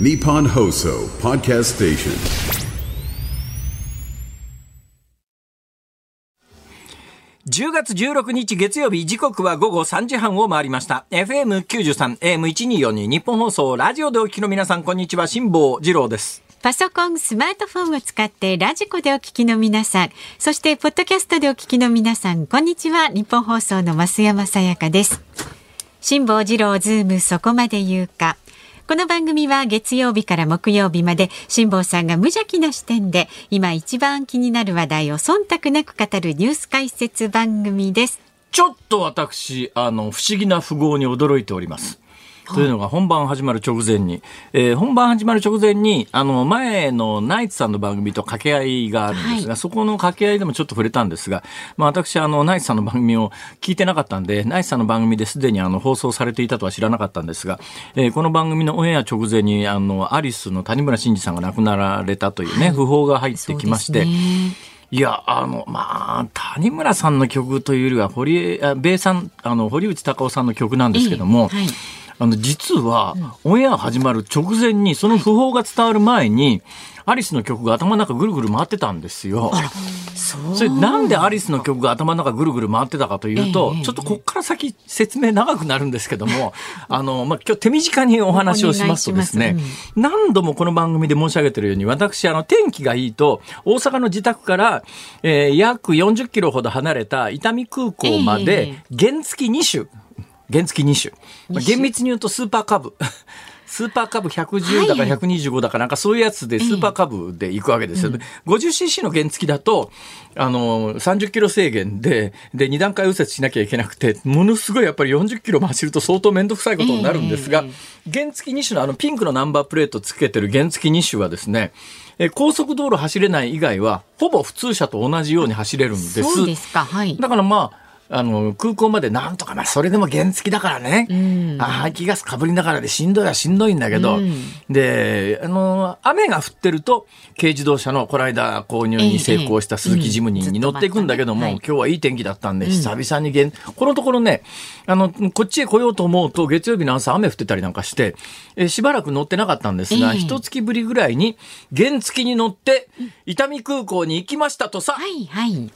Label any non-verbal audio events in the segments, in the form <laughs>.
Nippon Hoso Podcast Station. 10月16日月曜日時刻は午後3時半を回りました FM93 AM1242 日本放送ラジオでお聞きの皆さんこんにちは辛坊治郎ですパソコン、スマートフォンを使ってラジコでお聞きの皆さん、そしてポッドキャストでお聞きの皆さん、こんにちは。日本放送の増山さやかです。辛坊治郎ズームそこまで言うか。この番組は月曜日から木曜日まで辛坊さんが無邪気な視点で今一番気になる話題を忖度なく語るニュース解説番組です。ちょっと私あの不思議な富豪に驚いておりますというのが本番始まる直前に、えー本番始まる直前に、あの、前のナイツさんの番組と掛け合いがあるんですが、そこの掛け合いでもちょっと触れたんですが、まあ私、あの、ナイツさんの番組を聞いてなかったんで、ナイツさんの番組ですでにあの、放送されていたとは知らなかったんですが、えーこの番組のオンエア直前に、あの、アリスの谷村新司さんが亡くなられたというね、訃報が入ってきまして、いや、あの、まあ、谷村さんの曲というよりは、堀江、あ米さん、あの、堀内孝雄さんの曲なんですけども、ええはいあの、実は、オンエア始まる直前に、その訃報が伝わる前に、アリスの曲が頭の中ぐるぐる回ってたんですよ。そうそれなんでアリスの曲が頭の中ぐるぐる回ってたかというと、ええちょっとこっから先説明長くなるんですけども、<laughs> あの、まあ、今日手短にお話をしますとですね何度もこの番組で申し上げてるように、私、あの、天気がいいと、大阪の自宅から、えー約40キロほど離れた伊丹空港までえ、原付2種、原付2種。厳密に言うとスーパーカブ。<laughs> スーパーカブ110だかはい125だかなんかそういうやつでスーパーカブで行くわけですよ。50cc の原付だと、あの、30キロ制限で、で、2段階右折しなきゃいけなくて、ものすごいやっぱり40キロも走ると相当めんどくさいことになるんですが、原付2種のあのピンクのナンバープレートつけてる原付2種はですね、え高速道路走れない以外は、ほぼ普通車と同じように走れるんです。そうですか。はい。だからまあ、あの、空港までなんとか、まあ、それでも原付だからね。ん。あ排気ガスかぶりながらでしんどいはしんどいんだけど、うん。で、あの、雨が降ってると、軽自動車のこの間購入に成功した鈴木ジムニーに乗っていくんだけども、ええええうん今日はいい天気だったんで、久々に原、このところね、あの、こっちへ来ようと思うと、月曜日の朝雨降ってたりなんかして、えしばらく乗ってなかったんですが、ええ。一月ぶりぐらいに原付に乗って、伊丹空港に行きましたとさ、はいはい。い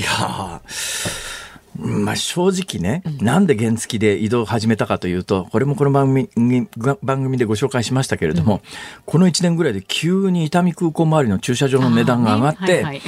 やーまあ、正直ね、なんで原付で移動を始めたかというと、これもこの番組に番組でご紹介しましたけれども、この1年ぐらいで急に伊丹空港周りの駐車場の値段が上がって、ねはいはい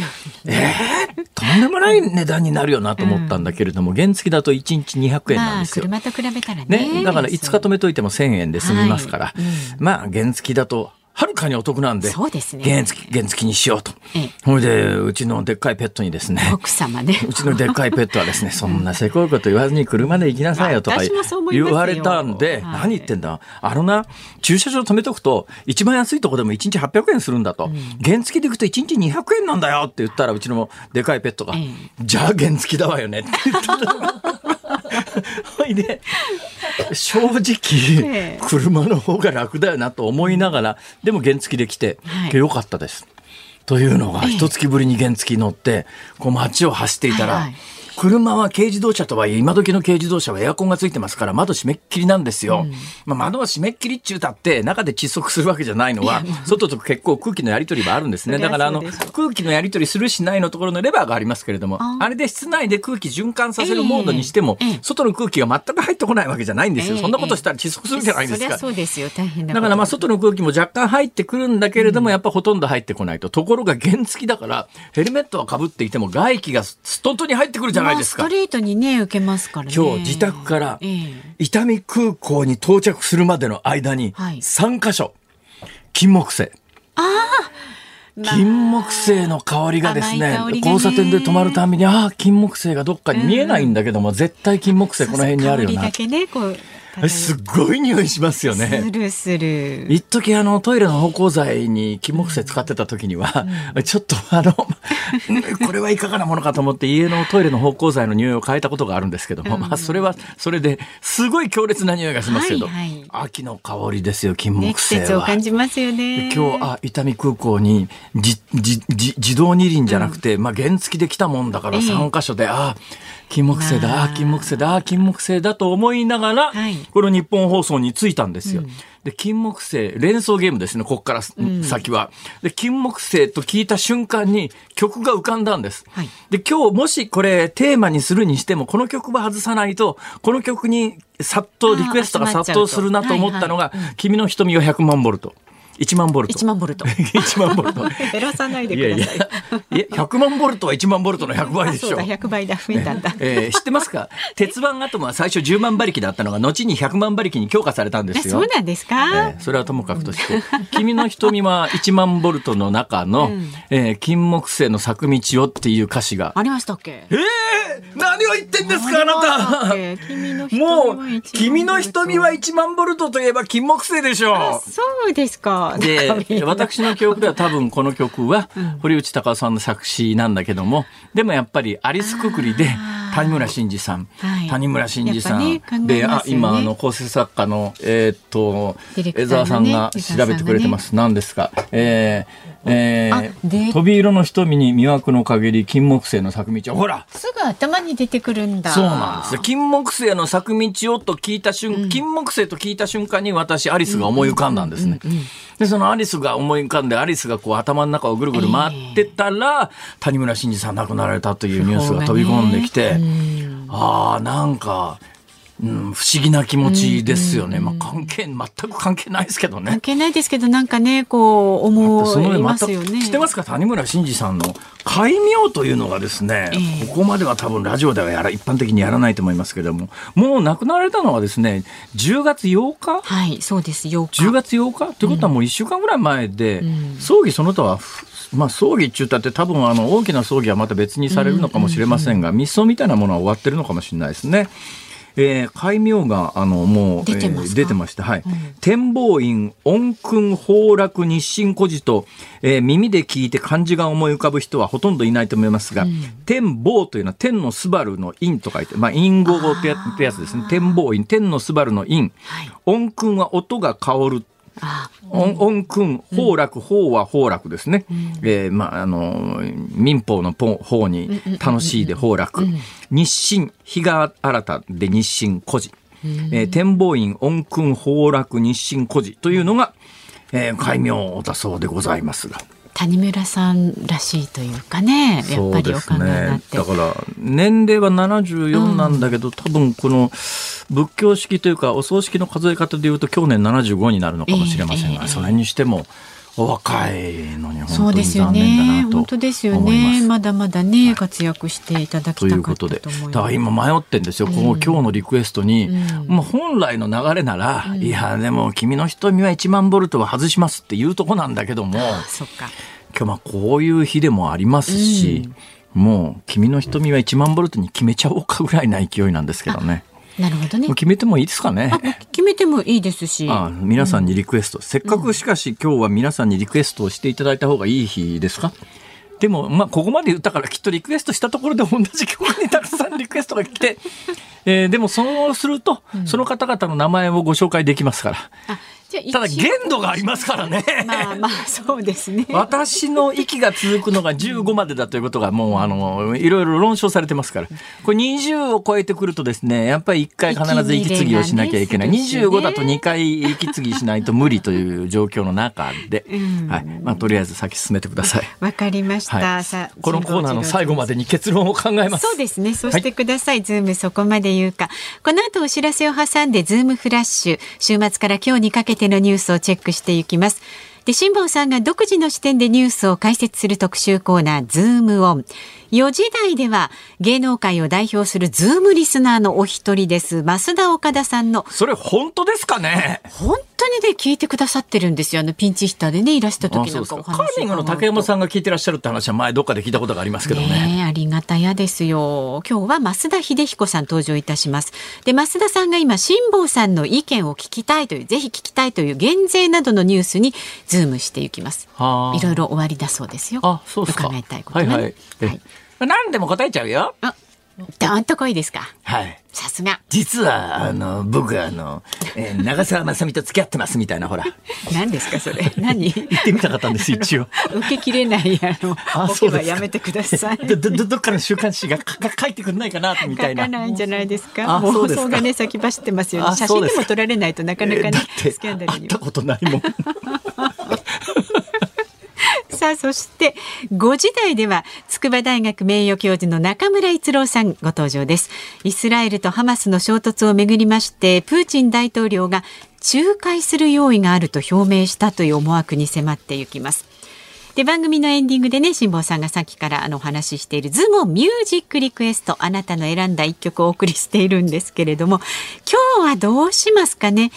えーとんでもない値段になるよなと思ったんだけれども、原付だと1日200円なんまあ、ですよ。車と比べたらね。ね、だから5日止めといても1000円で済みますから、はい。うん。まあ原付だとはるかにお得なんで、そうですね原付、原付にしようとええ。ほいで、うちのでっかいペットにですね、奥様ね。<laughs> うちのでっかいペットはですね、<laughs> そんなせこいこと言わずに車で行きなさいよとか言われたんで、はい何言ってんだ？あのな、駐車場止めとくと、一番安いとこでも1日800円するんだと。原付で行くと1日200円なんだよって言ったら、うちのでかいペットが、ええじゃあ原付だわよねって言ってた。<laughs> ほいで、正直ええ、車の方が楽だよなと思いながら、でも原付で来てはい、よかったです。というのが、ええ。一月ぶりに原付に乗って、こう街を走っていたら、はいはい車は軽自動車とはいえ、今時の軽自動車はエアコンがついてますから、窓閉めっきりなんですよ。まあ、窓は閉めっきりっちゅうたって、中で窒息するわけじゃないのは、<laughs> 外と結構空気のやり取りはあるんですね。だから、あの空気のやり取りするしないのところのレバーがありますけれども、ああれで室内で空気循環させるモードにしても外の空気が全く入ってこないわけじゃないんですよ。ええそんなことしたら窒息するじゃないですかそ。そうですよ。大変なこと。だからまあ外の空気も若干入ってくるんだけれども、やっぱほとんど入ってこないと。ところが原付だから、ヘルメットはかぶっていても外気がストントに入ってくるじゃないですかまあスト。レートにね、受けますからね。今日自宅からええ伊丹空港に到着するまでの間にはい3カ所、金木犀。まあ金木犀の香りがですね交差点で止まるたびに、ああ、金木犀がどっかに見えないんだけども、絶対金木犀この辺にあるよなすっごい匂いしますよね。するする。一時あのトイレの芳香剤に金木犀使ってた時には、ちょっとあの、<laughs> これはいかがなものかと思って家のトイレの芳香剤の匂いを変えたことがあるんですけども、まあそれはそれですごい強烈な匂いがしますけど、はいはい秋の香りですよ、金ね、木犀は。感じますよね。今日、あ、伊丹空港に、じ、じ、じ、自動二輪じゃなくて、まあ、原付で来たもんだからええ3箇所で、あ、金木犀だ、金木犀だ、あ、金木犀だと思いながら、はいこれを日本放送についたんですよ。で、金木犀、連想ゲームですね、ここから先は。で、金木犀と聞いた瞬間に曲が浮かんだんです。はいで、今日もしこれテーマにするにしても、この曲は外さないと、この曲に殺到、リクエストが殺到するなと思ったのが、はい君の瞳は100万ボルト。1万ボルト。1万ボルト。<laughs> 1万ボルト。減らさないでいやいやください。、いや、100万ボルトは1万ボルトの100倍でしょあそうだ、。100倍だ、増えたんだ。えー知ってますか？鉄腕アトムは最初10万馬力だったのが後に100万馬力に強化されたんですよ。そうなんですか、えーそれはともかくとして「君の瞳は1万ボルト」の中の、えー金木犀の咲く道を」っていう歌詞がありましたっけ？えー、何を言ってんですかあなた君の瞳もうは一万「君の瞳は1万ボルト」といえば金木犀でしょそうですか。で私の記憶では多分この曲は堀内孝雄さんの作詞なんだけどもでもやっぱりアリスくくりで谷村新司さん、はい。谷村新司さん、ねで、あ今あの構成作家のえーっとディレク江澤さんが調べてくれてます。何ですか。えー、え飛び色の瞳に魅惑の限り金木犀の咲く道ほらすぐ頭に出てくるんだ。そうなんですよ。金木犀の咲く道をと聞いた瞬、金木犀と聞いた瞬間に私、アリスが思い浮かんだんですね。で、そのアリスが思い浮かんで、アリスがこう頭の中をぐるぐる回ってたら、谷村新司さん亡くなられたというニュースが飛び込んできて、ああ、なんか、うん、不思議な気持ちですよね。まあ関係、全く関係ないですけどね関。係ないですけど、なんかね、こう、思いまますたよね。知ってますか谷村新司さんの戒名というのがですね、ええここまでは多分ラジオではやら一般的にやらないと思いますけれどももう亡くなられたのはですね10月8日？はい、そうです、8日。10月8日？ということはもう1週間ぐらい前で、ん葬儀その他はふまあ、葬儀っちゅったって多分あの大きな葬儀はまた別にされるのかもしれませんが、密葬みたいなものは終わってるのかもしれないですね。えー、戒名があのもう出てえー出てまして、はい。展望院音訓崩落日清孤児と、えー耳で聞いて漢字が思い浮かぶ人はほとんどいないと思いますが、天望というのは天のスバルの陰と書いて、まあ、陰語ってやってやつですね。天望院天のスバルの陰、はい。音訓は音が香るあ音音訓、崩落、法は崩落ですね。えーまあ、あの、民法のポ法に楽しいで崩落。日清、日が新たで日清孤児。えー展望院、音訓、崩落、日清孤児というのが、えー、戒名だそうでございますが。谷村さんらしいというかね、やっぱりお考えになって。だから年齢は74なんだけど、多分この仏教式というかお葬式の数え方でいうと去年75になるのかもしれませんが、ええそれにしてもお若いのにそうで本当に残すよね念だ。なと本当ですよ思います。ね。まだまだね、活躍していただきといたかったうことで。だから今迷ってんですよ、この今日のリクエストに、うんもう本来の流れなら、いや、でも君の瞳は1万ボルトは外しますっていうとこなんだけども、あそっか。今日まあこういう日でもありますし、もう君の瞳は1万ボルトに決めちゃおうかぐらいな勢いなんですけどね。なるほどね。決めてもいいですかね。決めてもいいですし。ああ皆さんにリクエスト、せっかくしかし今日は皆さんにリクエストをしていただいた方がいい日ですか？でも、まあ、ここまで言ったからきっとリクエストしたところで同じ曲にたくさんリクエストが来て、えーでもそうすると、その方々の名前をご紹介できますから。あじゃあ一応ただ限度がありますからね。まあまあ、そうですね。私の息が続くのが15までだということがもうあのいろいろ論証されてますからこれ20を超えてくるとですねやっぱり1回必ず息継ぎをしなきゃいけない、息切れがね25だと2回息継ぎしないと無理という状況の中で、んはいまあ、とりあえず先進めてください。わかりました。はいさあこのコーナーの最後までに結論を考えます。そうですね。そうしてください。ズームそこまで言うか。この後お知らせを挟んで、ズームフラッシュ。週末から今日にかけてのニュースをチェックしていきます。で、辛坊さんが独自の視点でニュースを解説する特集コーナー、ズームオン。4時台では、芸能界を代表するズームリスナーのお一人です。増田岡田さんの、それ本当ですかね？本当にね、聞いてくださってるんですよ。あの、ピンチヒッターでね、いらしたあ時なんかお話ーリングの竹山さんが聞いてらっしゃるって話は前どっかで聞いたことがありますけどね。ねえありがたやですよ。今日は増田秀彦さん登場いたします。で、増田さんが今、辛坊さんの意見を聞きたいという、ぜひ聞きたいという減税などのニュースにズームしていきます。はあいろいろ終わりだそうですよ。あ、そうですか。伺いたいことね。はいはい。え何でも答えちゃうよ。あどーんと濃いですか？はい。さすが。実は、あの、僕は、あの、えー長澤まさみと付き合ってますみたいな、ほら。<laughs> 何ですか、それ？何？言ってみたかったんです、一応。受けきれない、あの、あそうですかやめてください。<laughs> ど、ど、どどっかの週刊誌がかか書いてくんないかな、みた書いな。かないんじゃないですか？放送がね、先走ってますよね。あ写真でも撮られないとなかなかねスキャンダルには。会ったことないもん。<laughs> さあ、そして、5時台では、筑波大学名誉教授の中村逸郎さんご登場です。イスラエルとハマスの衝突をめぐりまして、プーチン大統領が仲介する用意があると表明したという思惑に迫っていきます。で番組のエンディングでね辛坊さんがさっきからあのお話ししているズモミュージックリクエストあなたの選んだ一曲をお送りしているんですけれども今日はどうしますかね？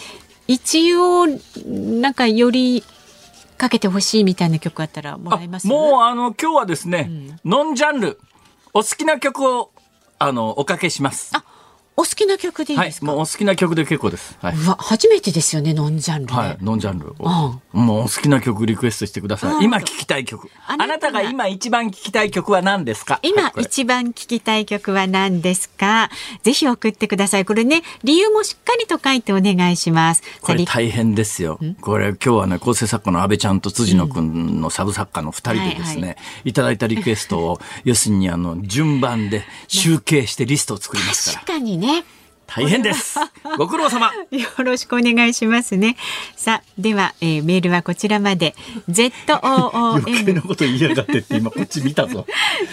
一応なんかよりかけてほしいみたいな曲あったらもらえます？もう、あの、今日はですね、ノンジャンル、お好きな曲を、あの、おかけします。あお好きな曲でいいはいです、か、もうお好きな曲で結構です。はい。うわ初めてですよねノンジャンルで、はい、ノンジャンルを。もうお好きな曲リクエストしてくださうんい。今聴きたい曲。あなたが今一番聴きたい曲は何ですか？今一番聴きたい曲は何ですか？ぜひ送ってくださいこれね理由もしっかりと書いてお願いしますこれ大変ですよ。これ今日はね、構成作家の安倍ちゃんと辻野くんのサブ作家の二人でですね、はいいただいたリクエストを、要するにあの、順番で集計してリストを作りますから確。かにね大変です。<laughs> ご苦労様。よろしくお願いしますね。さあ、では、えーメールはこちらまで。Z O O 余計 M なこと言いやがってって今こっち見たぞ。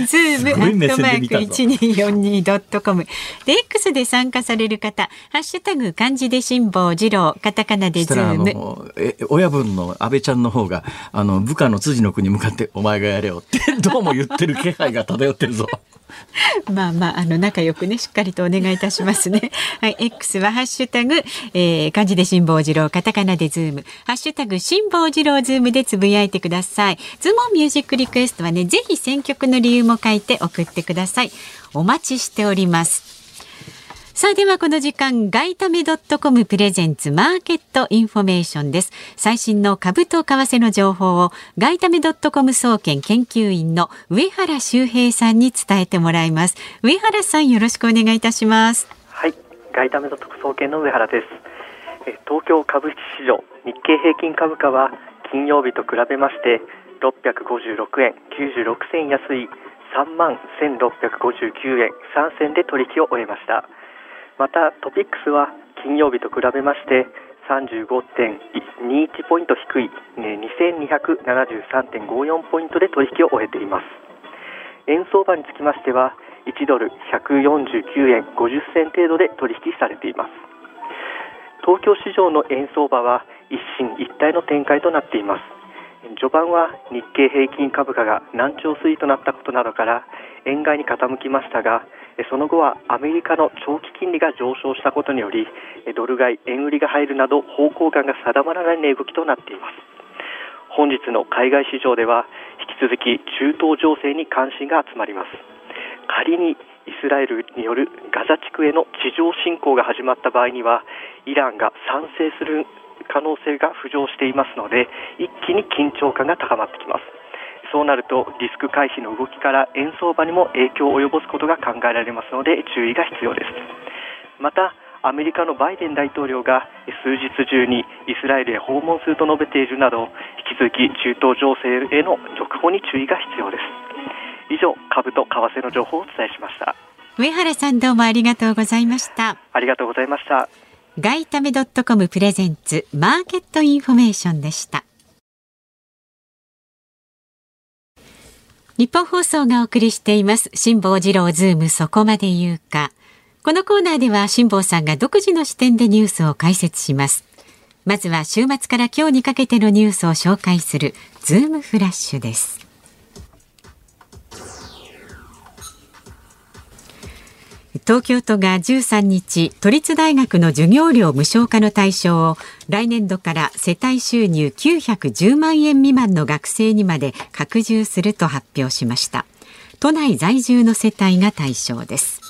ズームアットマーク一二四二ドットコム。で X で参加される方、ハッシュタグ漢字で辛坊治郎、カタカナでズーム。親分の安倍ちゃんの方があの部下の辻野君に向かって「お前がやれよ」ってどうも言ってる気配が漂ってるぞ。<laughs> まあまあ、あの、仲良くね、しっかりとお願いいたしますね。<laughs> はい、X はハッシュタグ、えー、漢字で辛坊治郎、カタカナでズーム、ハッシュタグ、辛坊治郎ズームでつぶやいてください。ズームミュージックリクエストはね、ぜひ選曲の理由も書いて送ってください。お待ちしております。さあではこの時間、外為ドットコムプレゼンツマーケットインフォメーションです。最新の株と為替の情報を外為ドットコム総研研究員の上原修平さんに伝えてもらいます。上原さんよろしくお願いいたします。はい、外為ド特総研の上原です。東京株式市場日経平均株価は金曜日と比べまして656円96銭安い3万1659円3銭で取引を終えました。またトピックスは金曜日と比べまして35.21ポイント低い2273.54ポイントで取引を終えています。円相場につきましては1ドル149円50銭程度で取引されています東京市場の円相場は一進一退の展開となっています序盤は日経平均株価が難聴推移となったことなどから円買いに傾きましたがその後はアメリカの長期金利が上昇したことによりドル買い円売りが入るなど方向感が定まらない値動きとなっています。本日の海外市場では引き続き中東情勢に関心が集まります。仮にイスラエルによるガザ地区への地上侵攻が始まった場合にはイランが賛成する可能性が浮上していますので一気に緊張感が高まってきます。そうなるとリスク回避の動きから円相場にも影響を及ぼすことが考えられますので注意が必要ですまたアメリカのバイデン大統領が数日中にイスラエルへ訪問すると述べているなど引き続き中東情勢への続報に注意が必要です以上株と為替の情報をお伝えしました上原さんどうもありがとうございました。ありがとうございました外為ドットコムプレゼンツマーケットインフォメーションでした。ニッポン放送がお送りしています。辛坊治郎ズームそこまで言うか。このコーナーでは辛坊さんが独自の視点でニュースを解説します。まずは週末から今日にかけてのニュースを紹介するズームフラッシュです。東京都が13日都立大学の授業料無償化の対象を来年度から世帯収入910万円未満の学生にまで拡充すると発表しました。都内在住の世帯が対象です。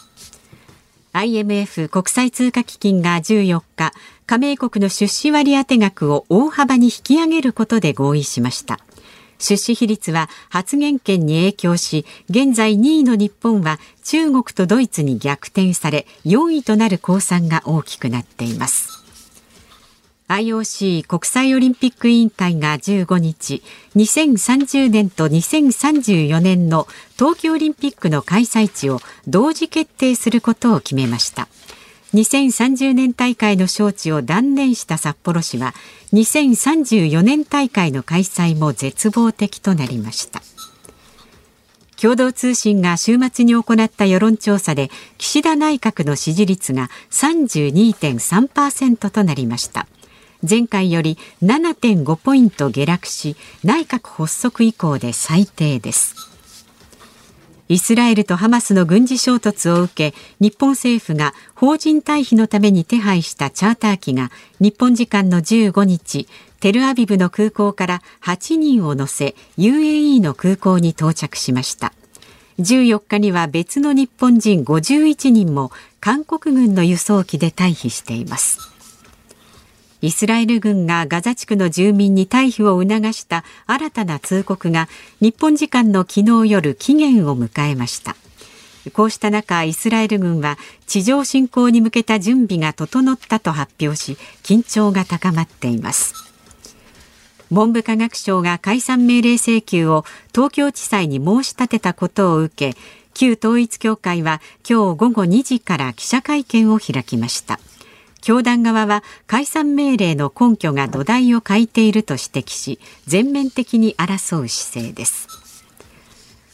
IMF 国際通貨基金が14日加盟国の出資割当額を大幅に引き上げることで合意しました。出資比率は発言権に影響し、現在2位の日本は中国とドイツに逆転され、4位となる公算が大きくなっています。IOC 国際オリンピック委員会が15日、2030年と2034年の冬季オリンピックの開催地を同時決定することを決めました。2030年大会の招致を断念した札幌市は2034年大会の開催も絶望的となりました。共同通信が週末に行った世論調査で岸田内閣の支持率が32.3%となりました。前回より7.5ポイント下落し内閣発足以降で最低です。イスラエルとハマスの軍事衝突を受け日本政府が邦人退避のために手配したチャーター機が日本時間の15日テルアビブの空港から8人を乗せ UAE の空港に到着しました。14日には別の日本人51人も韓国軍の輸送機で退避しています。イスラエル軍がガザ地区の住民に退避を促した新たな通告が日本時間の昨日夜期限を迎えました。こうした中イスラエル軍は地上侵攻に向けた準備が整ったと発表し緊張が高まっています。文部科学省が解散命令請求を東京地裁に申し立てたことを受け旧統一協会は今日午後2時から記者会見を開きました。教団側は解散命令の根拠が土台を欠いていると指摘し全面的に争う姿勢です。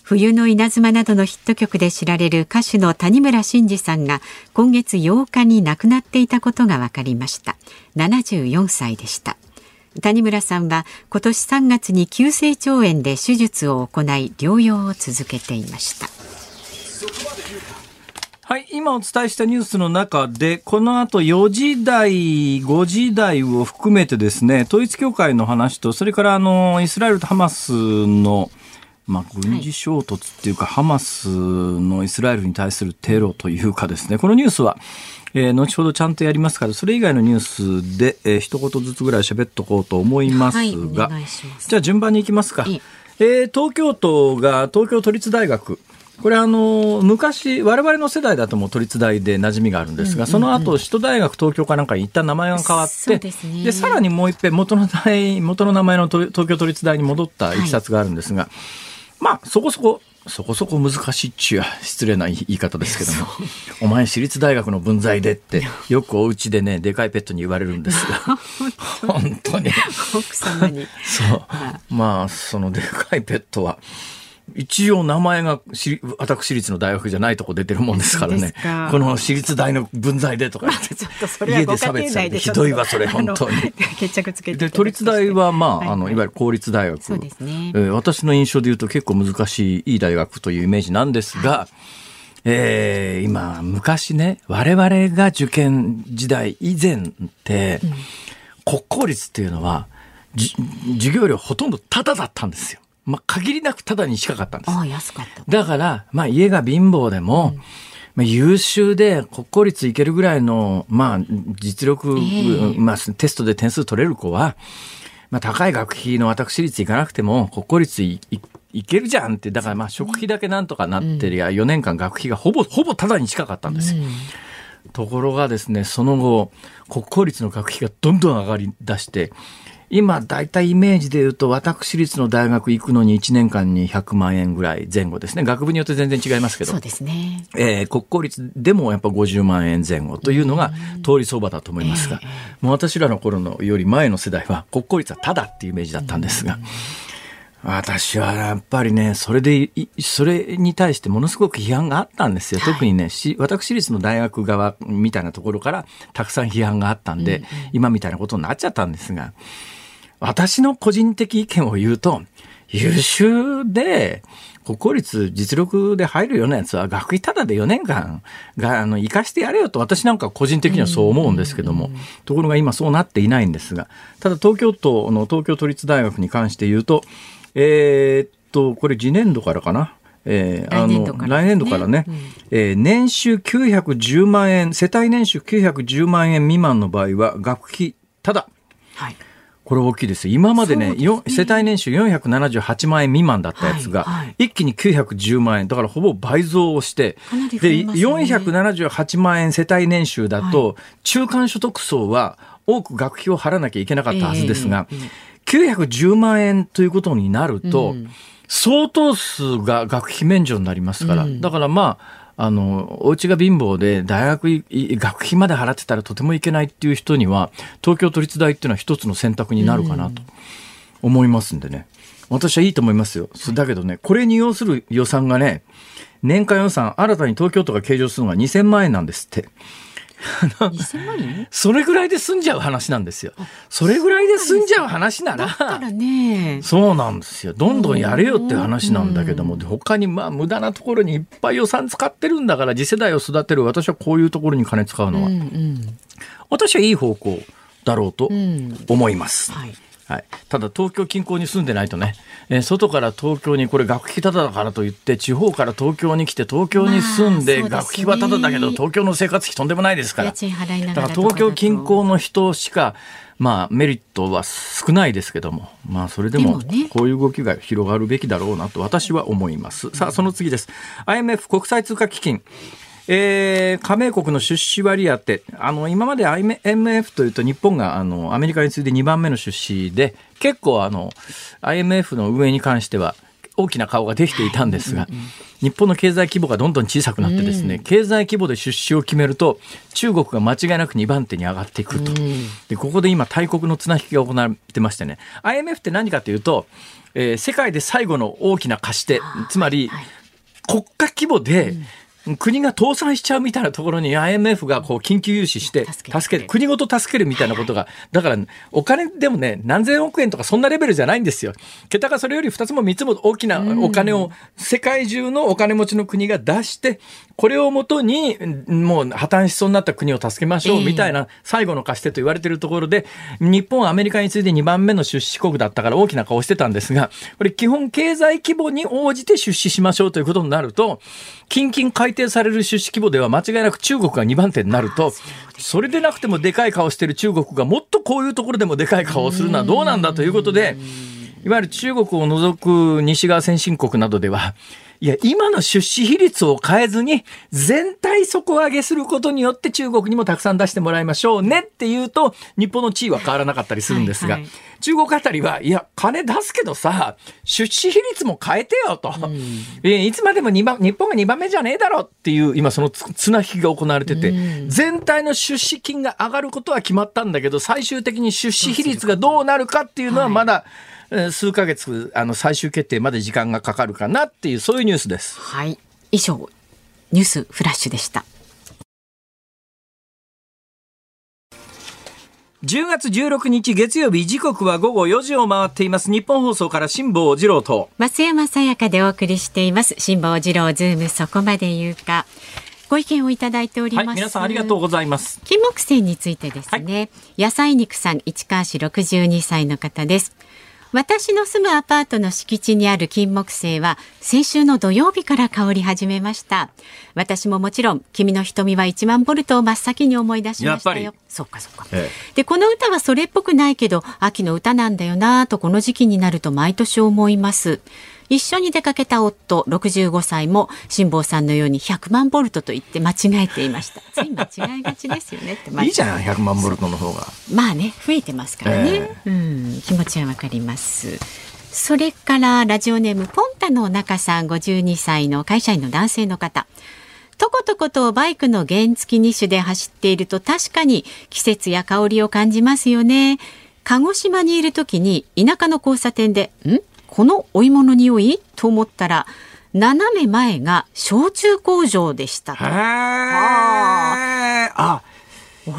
冬の稲妻などのヒット曲で知られる歌手の谷村新司さんが今月8日に亡くなっていたことが分かりました。74歳でした。谷村さんは今年3月に急性腸炎で手術を行い療養を続けていました。はい、今お伝えしたニュースの中で、この後4時台、5時台を含めてですね、統一教会の話と、それからあの、イスラエルとハマスの、まあ、軍事衝突っていうか、はい、ハマスのイスラエルに対するテロというかですね、このニュースは、えー、後ほどちゃんとやりますから、それ以外のニュースで、えー、一言ずつぐらい喋っとこうと思いますが、はい、じゃあ順番に行きますか。えー、東京都が東京都立大学、これあの昔我々の世代だともう都立大で馴染みがあるんですが、その後首都大学東京かなんかに一旦名前が変わってで、ね、さらにもう一遍元の元の名前の東京都立大に戻ったいきさつがあるんですが、はい、まあそこそこそこそこ難しいっちゅう失礼な言い方ですけども「お前私立大学の分際で」ってよくお家でねでかいペットに言われるんです。<laughs> が本当に。奥様に。<laughs> そう。まあそのでかいペットは一応名前が私立の大学じゃないとこ出てるもんですからね。この私立大の分際でとか言って。<laughs> ちょっとそれはご家庭内でひどいわ、それ、本当に。<laughs> 決着つけて。で、都立大は、まあ、あの、いわゆる公立大学。そうですね。えー、私の印象で言うと結構難しい、いい大学というイメージなんですが、はいえー、今、昔ね、我々が受験時代以前って、うん、国公立っていうのは、授業料ほとんどタダだったんですよ。まあ、限りなくただに近かったんです。あ安かった。だから、まあ、家が貧乏でも、うんまあ、優秀で国公立いけるぐらいの、まあ、実力、えー、まあ、テストで点数取れる子は、まあ、高い学費の私立行かなくても、国公立いいけるじゃんって、だからまあ、食費だけなんとかなってりゃ、4年間学費がほぼ、ほぼただに近かったんですよ。うん、ところがですね、その後、国公立の学費がどんどん上がり出して、今、大体イメージで言うと、私立の大学行くのに1年間に100万円ぐらい前後ですね。学部によって全然違いますけど。そうですね。えー、国公立でもやっぱ50万円前後というのが通り相場だと思いますが、えー、もう私らの頃のより前の世代は国公立はただっていうイメージだったんですが、私はやっぱりね、それで、それに対してものすごく批判があったんですよ。はい、特にね、私立の大学側みたいなところからたくさん批判があったんで、うんうん、今みたいなことになっちゃったんですが、私の個人的意見を言うと、優秀で、国公立実力で入るようなやつは学費ただで4年間が、あの、生かしてやれよと私なんか個人的にはそう思うんですけども、ところが今そうなっていないんですが、ただ東京都の東京都立大学に関して言うと、えー、っと、これ次年度からかな？えー、あの来年度からね、うん、えー、年収910万円、世帯年収910万円未満の場合は学費ただ。はいこれ大きいです。よ。今までね、ですね。よ世帯年収478万円未満だったやつが、はいはい。一気に910万円。だからほぼ倍増をして、かなり増で、えますね。478万円世帯年収だと、中間所得層は多く学費を払わなきゃいけなかったはずですが、えええ910万円ということになると、うん。相当数が学費免除になりますから、うん。だからまあ、あの、お家が貧乏で大学学費まで払ってたらとてもいけないっていう人には、東京都立大っていうのは一つの選択になるかなと思いますんでね。私はいいと思いますよ。だけどね、これに要する予算がね、年間予算、新たに東京都が計上するのが2000万円なんですって。2000万円それぐらいで済んじゃう話なんですよ。それぐらいで済んじゃう話なら。そうなんですよ。どんどんやれよって話なんだけども、で他にまあ無駄なところにいっぱい予算使ってるんだから、次世代を育てる私はこういうところに金使うのは、うんうん私はいい方向だろうとうん思います。はい。はい、ただ東京近郊に住んでないとね、えー外から東京にこれ学費タダだからといって地方から東京に来て東京に住んで学費はタダだけど東京の生活費とんでもないですから。だがからら東京近郊の人しかまあメリットは少ないですけども。まあそれでもこういう動きが広がるべきだろうなと私は思います。さあその次です。IMF 国際通貨基金えー加盟国の出資割当あの今まで IMF というと日本があのアメリカに次いで2番目の出資で結構あの IMF の運営に関しては大きな顔ができていたんですが、日本の経済規模がどんどん小さくなってですね、経済規模で出資を決めると中国が間違いなく2番手に上がってくると。でここで今大国の綱引きが行われてましてね IMF って何かというと、えー世界で最後の大きな貸し手つまり、国家規模で、国が倒産しちゃうみたいなところに IMF がこう緊急融資して助ける。国ごと助けるみたいなことがだからお金でもね何千億円とかそんなレベルじゃないんですよ。桁がそれより2つも3つも大きなお金を世界中のお金持ちの国が出してこれをもとにうんもう破綻しそうになった国を助けましょうええ。みたいな最後の貸し手と言われているところで日本はアメリカに次いで2番目の出資国だったから大きな顔してたんですがこれ基本経済規模に応じて出資しましょうということになると近々改定される出資規模では間違いなく中国が2番手になるとそれでなくてもでかい顔してる中国がもっとこういうところでもでかい顔をするのはどうなんだということでいわゆる中国を除く西側先進国などではいや、今の出資比率を変えずに、全体底上げすることによって中国にもたくさん出してもらいましょうねっていうと、日本の地位は変わらなかったりするんですが、はいはい。中国あたりは、いや、金出すけどさ、出資比率も変えてよと。えーいつまでも2番、日本が2番目じゃねえだろっていう、今そのつ綱引きが行われてて、全体の出資金が上がることは決まったんだけど、最終的に出資比率がどうなるかっていうのはまだ、えー数ヶ月、あの、最終決定まで時間がかかるかなっていう、そういうニュースです。はい。以上、ニュースフラッシュでした。10月16日月曜日時刻は午後4時を回っています日本放送から辛坊治郎と増山さやかでお送りしています。辛坊治郎ズームそこまで言うか。ご意見をいただいております。はい皆さんありがとうございます金木犀についてですね、野菜肉さん市川市62歳の方です私の住むアパートの敷地にある金木犀は先週の土曜日から香り始めました。私ももちろん君の瞳は1万ボルトを真っ先に思い出しましたよ。やっぱり。そっかそっか、え。でこの歌はそれっぽくないけど秋の歌なんだよなぁとこの時期になると毎年思います一緒に出かけた夫65歳も辛坊さんのように100万ボルトと言って間違えていました。つい間違いがちですよね <laughs> いいじゃん100万ボルトの方が。まあね増えてますからね、うん、気持ちはわかります。それからラジオネームポンタの中さん52歳の会社員の男性の方。とことことバイクの原付2種で走っていると確かに季節や香りを感じますよね。鹿児島にいる時に田舎の交差点でん？このお芋の匂い？と思ったら斜め前が焼酎工場でしたと。へえあ。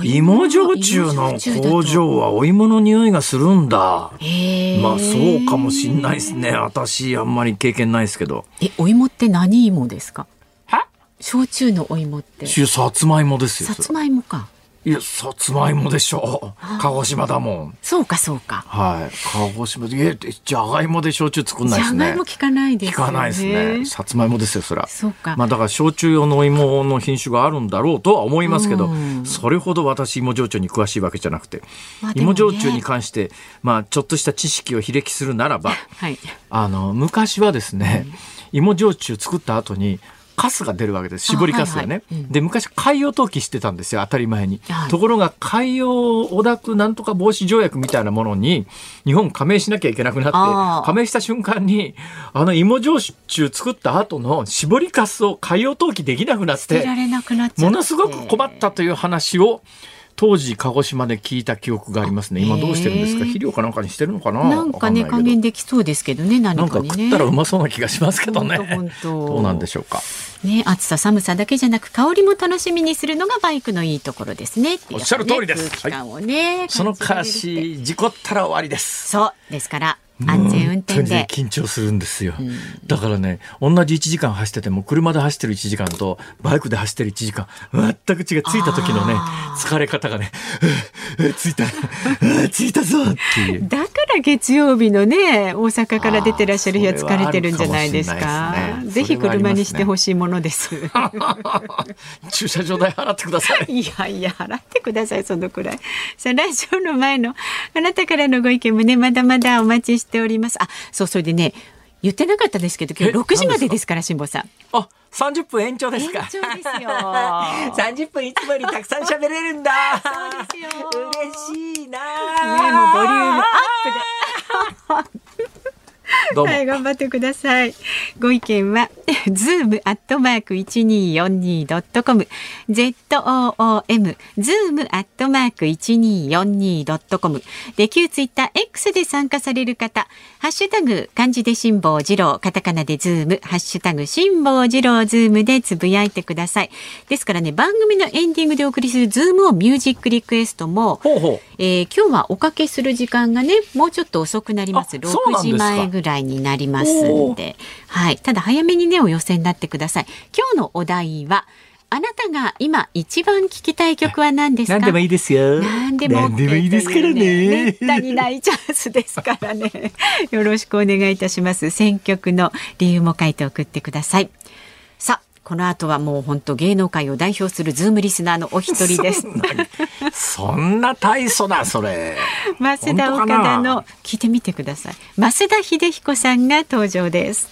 芋焼酎の工場はお芋の匂いがするんだ。まあそうかもしんないですね。私あんまり経験ないですけど。えお芋って何芋ですか？は？焼酎のお芋って。中さつまいもですよさつまいもかいや、さつまいもでしょう。鹿児島だもん。そうかそうか。はい。鹿児島で、え、じゃがいもで焼酎作んないですね。じゃがいも効かないですよね。効かないですね。さつまいもですよ、そら。そうかまあだから焼酎用のお芋の品種があるんだろうとは思いますけどうん、それほど私芋焼酎に詳しいわけじゃなくて、まあね芋焼酎に関して、まあちょっとした知識をひれきするならば、<laughs> はい。あの、昔はですね、芋焼酎作った後に、カスが出るわけです。絞りカスがね。はいはいうんで、昔海洋投棄してたんですよ、当たり前に。はいところが海洋汚濁なんとか防止条約みたいなものに、日本加盟しなきゃいけなくなって、加盟した瞬間に、あの芋焼酎作った後の絞りカスを海洋投棄できなくなって。ものすごく困ったという話を、当時鹿児島で聞いた記憶がありますね。今どうしてるんですか？肥料かなんかにしてるのかな？なんかね、加減できそうですけどね、何なんかね。食ったらうまそうな気がしますけどね。どうなんでしょうか？ね、暑さ寒さだけじゃなく香りも楽しみにするのがバイクのいいところですね。おっしゃる通りです空気感をね、そのかし、事故ったら終わりです。そうですから安全運転で。緊張するんですよ。だからね、同じ1時間走ってても、車で走ってる1時間と、バイクで走ってる1時間、全く違う。着いた時のねあ、疲れ方がね、ううう着いた、うう着いたぞっていう。だから月曜日のね大阪から出てらっしゃる日は疲れてるんじゃないですかすねぜひ車にしてほしいものです。駐車場代払ってください。いやいや払ってくださいそのくらい。さあラジオの前のあなたからのご意見もねまだまだお待ちしております。あそうそれでね言ってなかったですけど今日え6時までですから辛坊さん。あ、30分延長ですか。延長ですよ <laughs> 30分いつもよりたくさん喋れるんだ。そうですよ嬉しいな。ねもうボリュームアップで。はい、頑張ってください。ご意見は、<laughs> zoom アットマーク 1242.com、zoom、zoom アットマーク 1242.com、で、旧ツイッター X で参加される方、ハッシュタグ、漢字で辛坊治郎、カタカナでズーム、ハッシュタグ、辛坊治郎ズームでつぶやいてください。ですからね、番組のエンディングでお送りするズームをミュージックリクエストも、ほうほう。えー今日はおかけする時間がねもうちょっと遅くなりますあそうな6時前ぐらいになりますんで。はい。ただ早めにねお寄せになってください。今日のお題はあなたが今一番聞きたい曲は何ですか？何でもいいですよ。何でももいいですからというめね。ったにないチャンスですからね。よろしくお願いいたします。選曲の理由も書いて送ってくださいこの後はもう本当芸能界を代表するズームリスナーのお一人です。そんな大層な、それ。増田岡田の聞いてみてください。増田英彦さんが登場です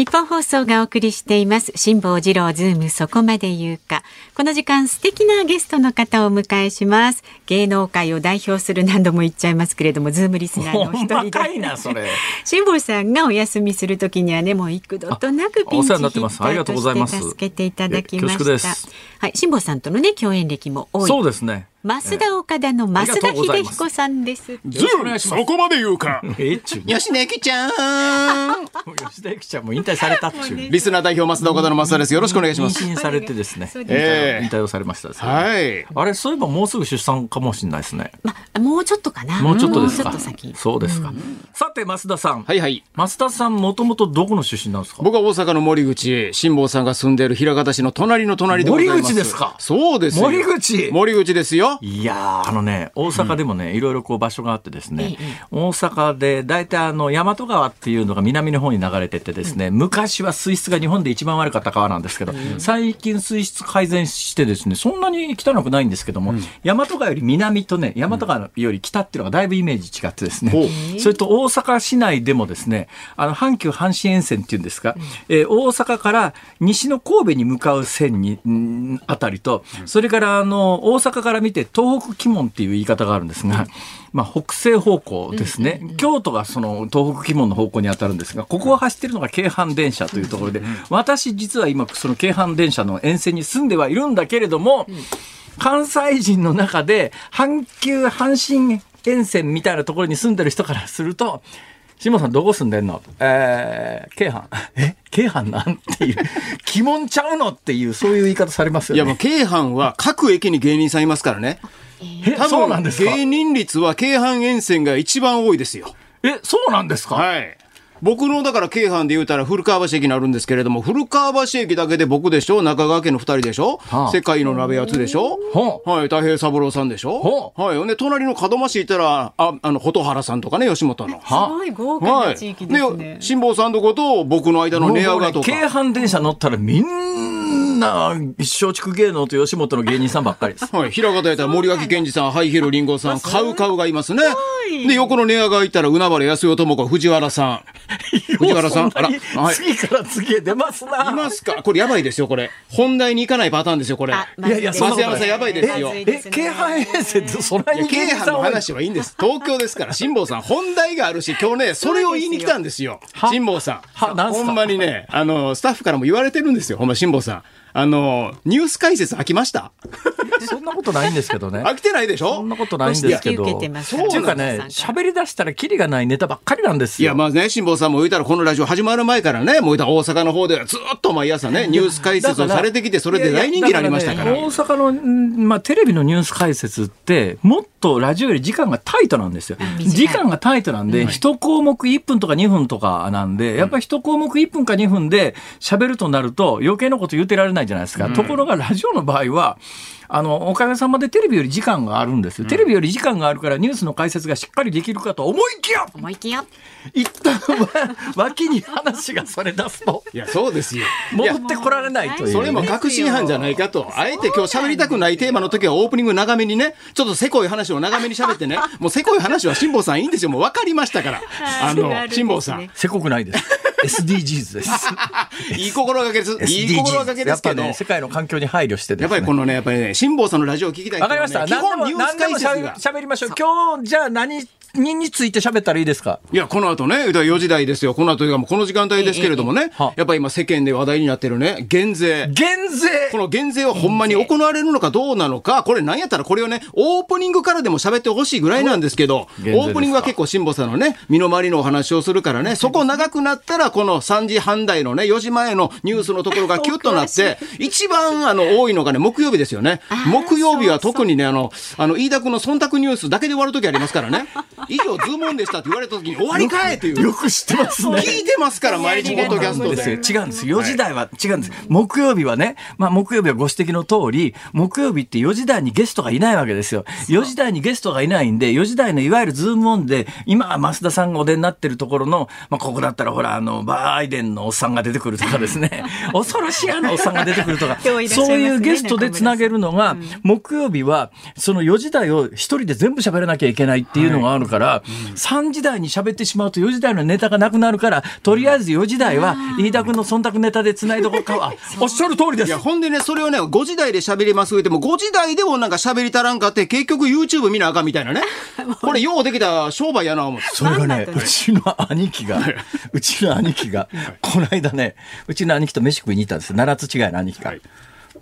ニッポン放送がお送りしています。辛坊治郎ズームそこまで言うか。この時間素敵なゲストの方をお迎えします。芸能界を代表する何度も言っちゃいますけれどもズームリスナーの <laughs> お一人で。細かいな、それ。<laughs> 辛坊さんがお休みするときにはねもう幾度となくピンチヒお世話になってます。ありがとうございます。助けていただきました。はい辛坊さんとのね共演歴も多い。そうですね。増田岡田の増田秀彦さんです。よろしくお願いします。そこまで言うか。えっちゅう。吉根きちゃん。吉田由紀ちゃんも引退されたっちゅう。<laughs> リスナー代表増田岡田の増田です。よろしくお願いします。妊娠されてですね。ええ退をされましたですね。はい。あれ、そういえばもうすぐ出産かもしれないですね。まあもうちょっとかな。もうちょっとですか。もうちょっと先。そうですか。さて、増田さん。はいはい。増田さん、もともとどこの出身なんですか？僕は大阪の森口、辛坊さんが住んでいる枚方市の隣の隣でございます。森口ですか？そうですよ。森口？森口ですよ。いやー、あのね、大阪でもね、いろいろこう場所があってですね、ええ大阪で大体あの、大和川っていうのが南の方に流れててですね、昔は水質が日本で一番悪かった川なんですけど、最近水質改善してですね、そんなに汚くないんですけども、大和川より南とね、大和川より北っていうのがだいぶイメージ違ってですね、それと大阪市内でもですね、あの、阪急阪神沿線っていうんですか、えー大阪から西の神戸に向かう線に、んあたりと、それからあの、大阪から見て東北鬼門っていう言い方があるんですが、まあ、北西方向ですね。京都がその東北鬼門の方向に当たるんですが、ここを走っているのが京阪電車というところで、私実は今その京阪電車の沿線に住んではいるんだけれども、関西人の中で阪急阪神沿線みたいなところに住んでる人からすると、下さんどこ住んでんの？えー、京阪。え？京阪なんっていう。<laughs> 鬼門ちゃうの？っていう、そういう言い方されますよね。いやもう京阪は各駅に芸人さんいますからね。え、多そうなん分ですか？芸人率は京阪沿線が一番多いですよ。え、そうなんですか？はい。僕のだから京阪で言うたら古川橋駅になるんですけれども、古川橋駅だけで僕でしょ？中川家の二人でしょ、はあ世界の鍋やつでしょ？ほはい、太平三郎さんでしょ？ほはい。ほんで、隣の門真市行ったら、あ、あの、蛍原さんとかね、吉本の。すごい豪華は。ない地域ですね。辛坊さんとこと僕の間の寝屋川とか。京阪電車乗ったらみんな松竹芸能と吉本の芸人さんばっかりです。はい、平方やったら森脇健児さん、ハイヒールリンゴさん、カウカウがいますね。で、横の寝屋川行ったら、海原康代智子、藤原さん。<laughs> 藤原さん、あら、はい。次から次へ出ますな。いますか？これやばいですよ、これ。本題に行かないパターンですよ、これ。あいやいや、松山さんやばいですよえ、京阪沿線ってそんないにや京阪の話はいいんです。東京ですから、辛坊さん、本題があるし、今日ね、それを言いに来たんですよ。は辛坊さん。はなんすか？ほんまにね、あの、スタッフからも言われてるんですよ、ほんま辛坊さん。あの、ニュース解説飽きました <laughs> そんなことないんですけどね。飽きてないでしょ？そんなことないんですけど。っていうかね、そうなんです喋り出したらキリがないネタばっかりなんですよ。いや、まあね、辛坊さんも言うたら、このラジオ始まる前からね、もう言うたら大阪の方ではずっと毎朝ね、ニュース解説をされてきて、それで大人気になりましたから。いやいやだからね大阪の、んまあ、テレビのニュース解説って、もっとラジオより時間がタイトなんですよ。時間がタイトなんで、一項目1分とか2分とかなんで、やっぱり一項目1分か2分で喋るとなると、余計なこと言ってられないじゃないですか。ところが、ラジオの場合は、あの、おかげさまでテレビより時間があるんですよ。テレビより時間があるからニュースの解説がしっかりできるかと思いきや思いきや。一旦わ脇に話がそれ出すと、いや、そうですよ。戻ってこられないという。それも確信犯じゃないかと。あえて今日喋りたくないテーマの時はオープニング長めにね、ちょっとせこい話を長めに喋ってね、<laughs> もうせこい話は辛坊さんいいんですよ。もう分かりましたから。あの、辛坊さん。せこくないです。SDGs です。<laughs> いい心がけです。いい心がけですけど。やっぱね、世界の環境に配慮してですやっぱりこのね、やっぱりね、辛坊さんのラジオを聞きたいわかりました。基本ニュース何でも解説が。喋りましょう。今日、じゃあ何にについて喋ったらいいですか？いや、この後ね、言うたら4時台ですよ。この後、もうこの時間帯ですけれどもね、は。やっぱり今世間で話題になってるね、減税。減税？この減税はほんまに行われるのかどうなのか、これなんやったらこれをね、オープニングからでも喋ってほしいぐらいなんですけど、オープニングは結構辛坊さんのね、身の回りのお話をするからね、そこ長くなったら、この3時半台のね、4時前のニュースのところがキュッとなって、<laughs> 一番あの、多いのがね、木曜日ですよね。木曜日は特にね、あの、あの、飯田君の忖度ニュースだけで終わるときありますからね。以上、ズームオンでしたって言われたときに、終わりかいっていう。よく知ってますね。聞いてますから、毎日ポッドキャストで。違うんです。4時台は違うんです。木曜日はね、まあ木曜日はご指摘の通り、木曜日って4時台にゲストがいないわけですよ。4時台にゲストがいないんで、4時台のいわゆるズームオンで、今、増田さんがお出になってるところの、まあここだったらほら、あの、バイデンのおっさんが出てくるとかですね、<laughs> 恐ろしいあのおっさんが出てくるとか <laughs> そういうゲストでつなげるのが、木曜日は、その4時台を一人で全部喋らなきゃいけないっていうのがあるから、3時台に喋ってしまうと4時台のネタがなくなるから、とりあえず4時台は、飯田君の忖度ネタでつないどこ <laughs> うかは、おっしゃる通りですいや、。ほんでね、それをね、5時台で喋ります言うても、5時台でもなんか喋り足らんかって、結局 YouTube 見なあかんみたいなね。<laughs> これ、ようできた商売やな、思って。それがねうちの兄貴が、うちの兄貴が、この間ね、うちの兄貴と飯食いに行ったんですよ。奈良津違いの兄貴が。はい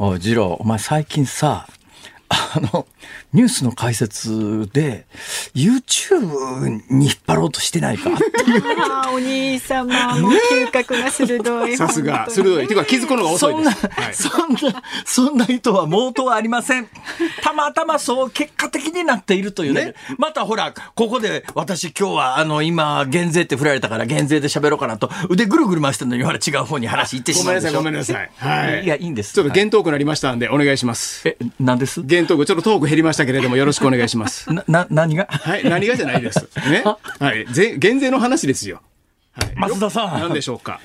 おい、次郎、お前最近さ、あの、ニュースの解説で、YouTube に引っ張ろうとしてないかああ、お兄様、もう嗅覚が鋭い。さすが、鋭い。てか、気づくのが遅いそんな、です。はいそんな、そんな意図は毛頭ありません。たまたまそう結果的になっているというね。ねまたほら、ここで私今日はあの今、減税って振られたから減税で喋ろうかなと腕ぐるぐる回してるのにほら違う方に話行ってしごめんなさい。ごめんなさい。はい。いやいいんですちょっと限トークなりましたんで、お願いします。え、なんです？限トーク、ちょっとトーク減りましたけれども、よろしくお願いします。<laughs> な、な、何が？はい、何がじゃないです。ね。<laughs> はい。ぜ減税の話ですよ。はい。増田さん何でしょうか。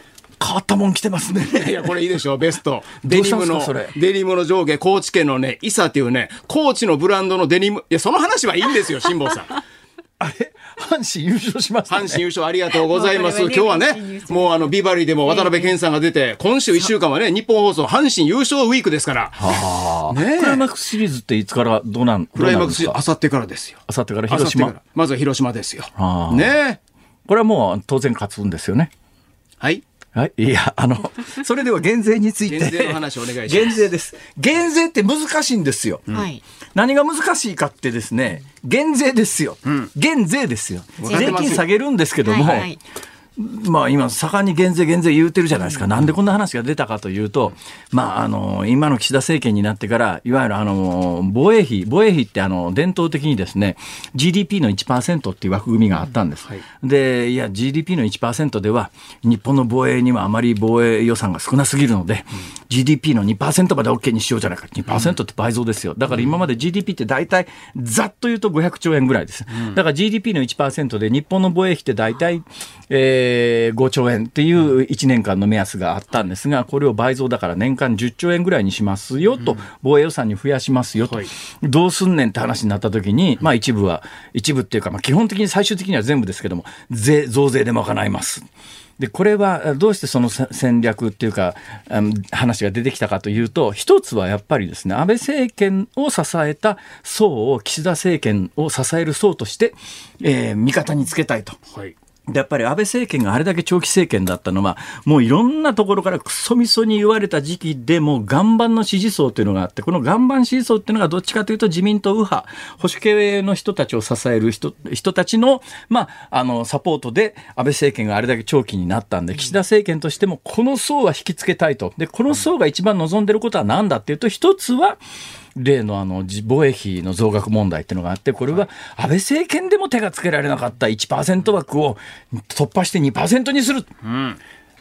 変わったもん来てますね。<laughs> いや、これいいでしょう、ベスト。デニムのデニムの上下、高知県のね、イサっていうね、高知のブランドのデニム、いや、その話はいいんですよ、辛坊さん。あれ？阪神優勝しましたね。阪神優勝ありがとうございます。今日はね、もうあの、ビバリーでも渡辺謙さんが出て、今週1週間はね、日本放送阪神優勝ウィークですから。ねクライマックスシリーズっていつからどうなんクライマックス、どうなんですか？あさってからですよ。あさってから広島？まずは広島ですよあ。ーねこれはもう当然勝つんですよね。はい。はい。いや、あの、<laughs> それでは減税について。減税の話お願いします減税です。減税って難しいんですよ。はい。何が難しいかってですね、減税ですよ。減税ですよ。税金下げるんですけども、はいはいまあ今、盛んに減税減税言うてるじゃないですか。なんでこんな話が出たかというと、まああの、今の岸田政権になってから、いわゆるあの、防衛費、防衛費ってあの、伝統的にですね、GDP の1%っていう枠組みがあったんです。で、いや、GDP の1%では、日本の防衛にはあまり防衛予算が少なすぎるので、GDP の2%まで OK にしようじゃないか。2%って倍増ですよ。だから今まで GDP って大体、ざっと言うと500兆円ぐらいです。だから GDP の1%で日本の防衛費って大体、えー、5兆円っていう1年間の目安があったんですが、これを倍増だから年間10兆円ぐらいにしますよと、防衛予算に増やしますよと、どうすんねんって話になった時に、まあ一部は、一部っていうか、まあ基本的に最終的には全部ですけども、税、増税で賄います。でこれはどうしてそのせ戦略っていうか、うん話が出てきたかというと、一つはやっぱりですね、安倍政権を支えた層を、岸田政権を支える層として、えー味方につけたいと。はい。でやっぱり安倍政権があれだけ長期政権だったのは、もういろんなところからクソみそに言われた時期でも岩盤の支持層というのがあって、この岩盤支持層っていうのがどっちかというと自民党右派、保守系の人たちを支える人人たちの、まあ、あの、サポートで安倍政権があれだけ長期になったんで、岸田政権としてもこの層は引きつけたいと。で、この層が一番望んでることは何だっていうと、一つは、例のあのじ防衛費の増額問題っていうのがあって、これは安倍政権でも手がつけられなかった1%枠を突破して2%にする。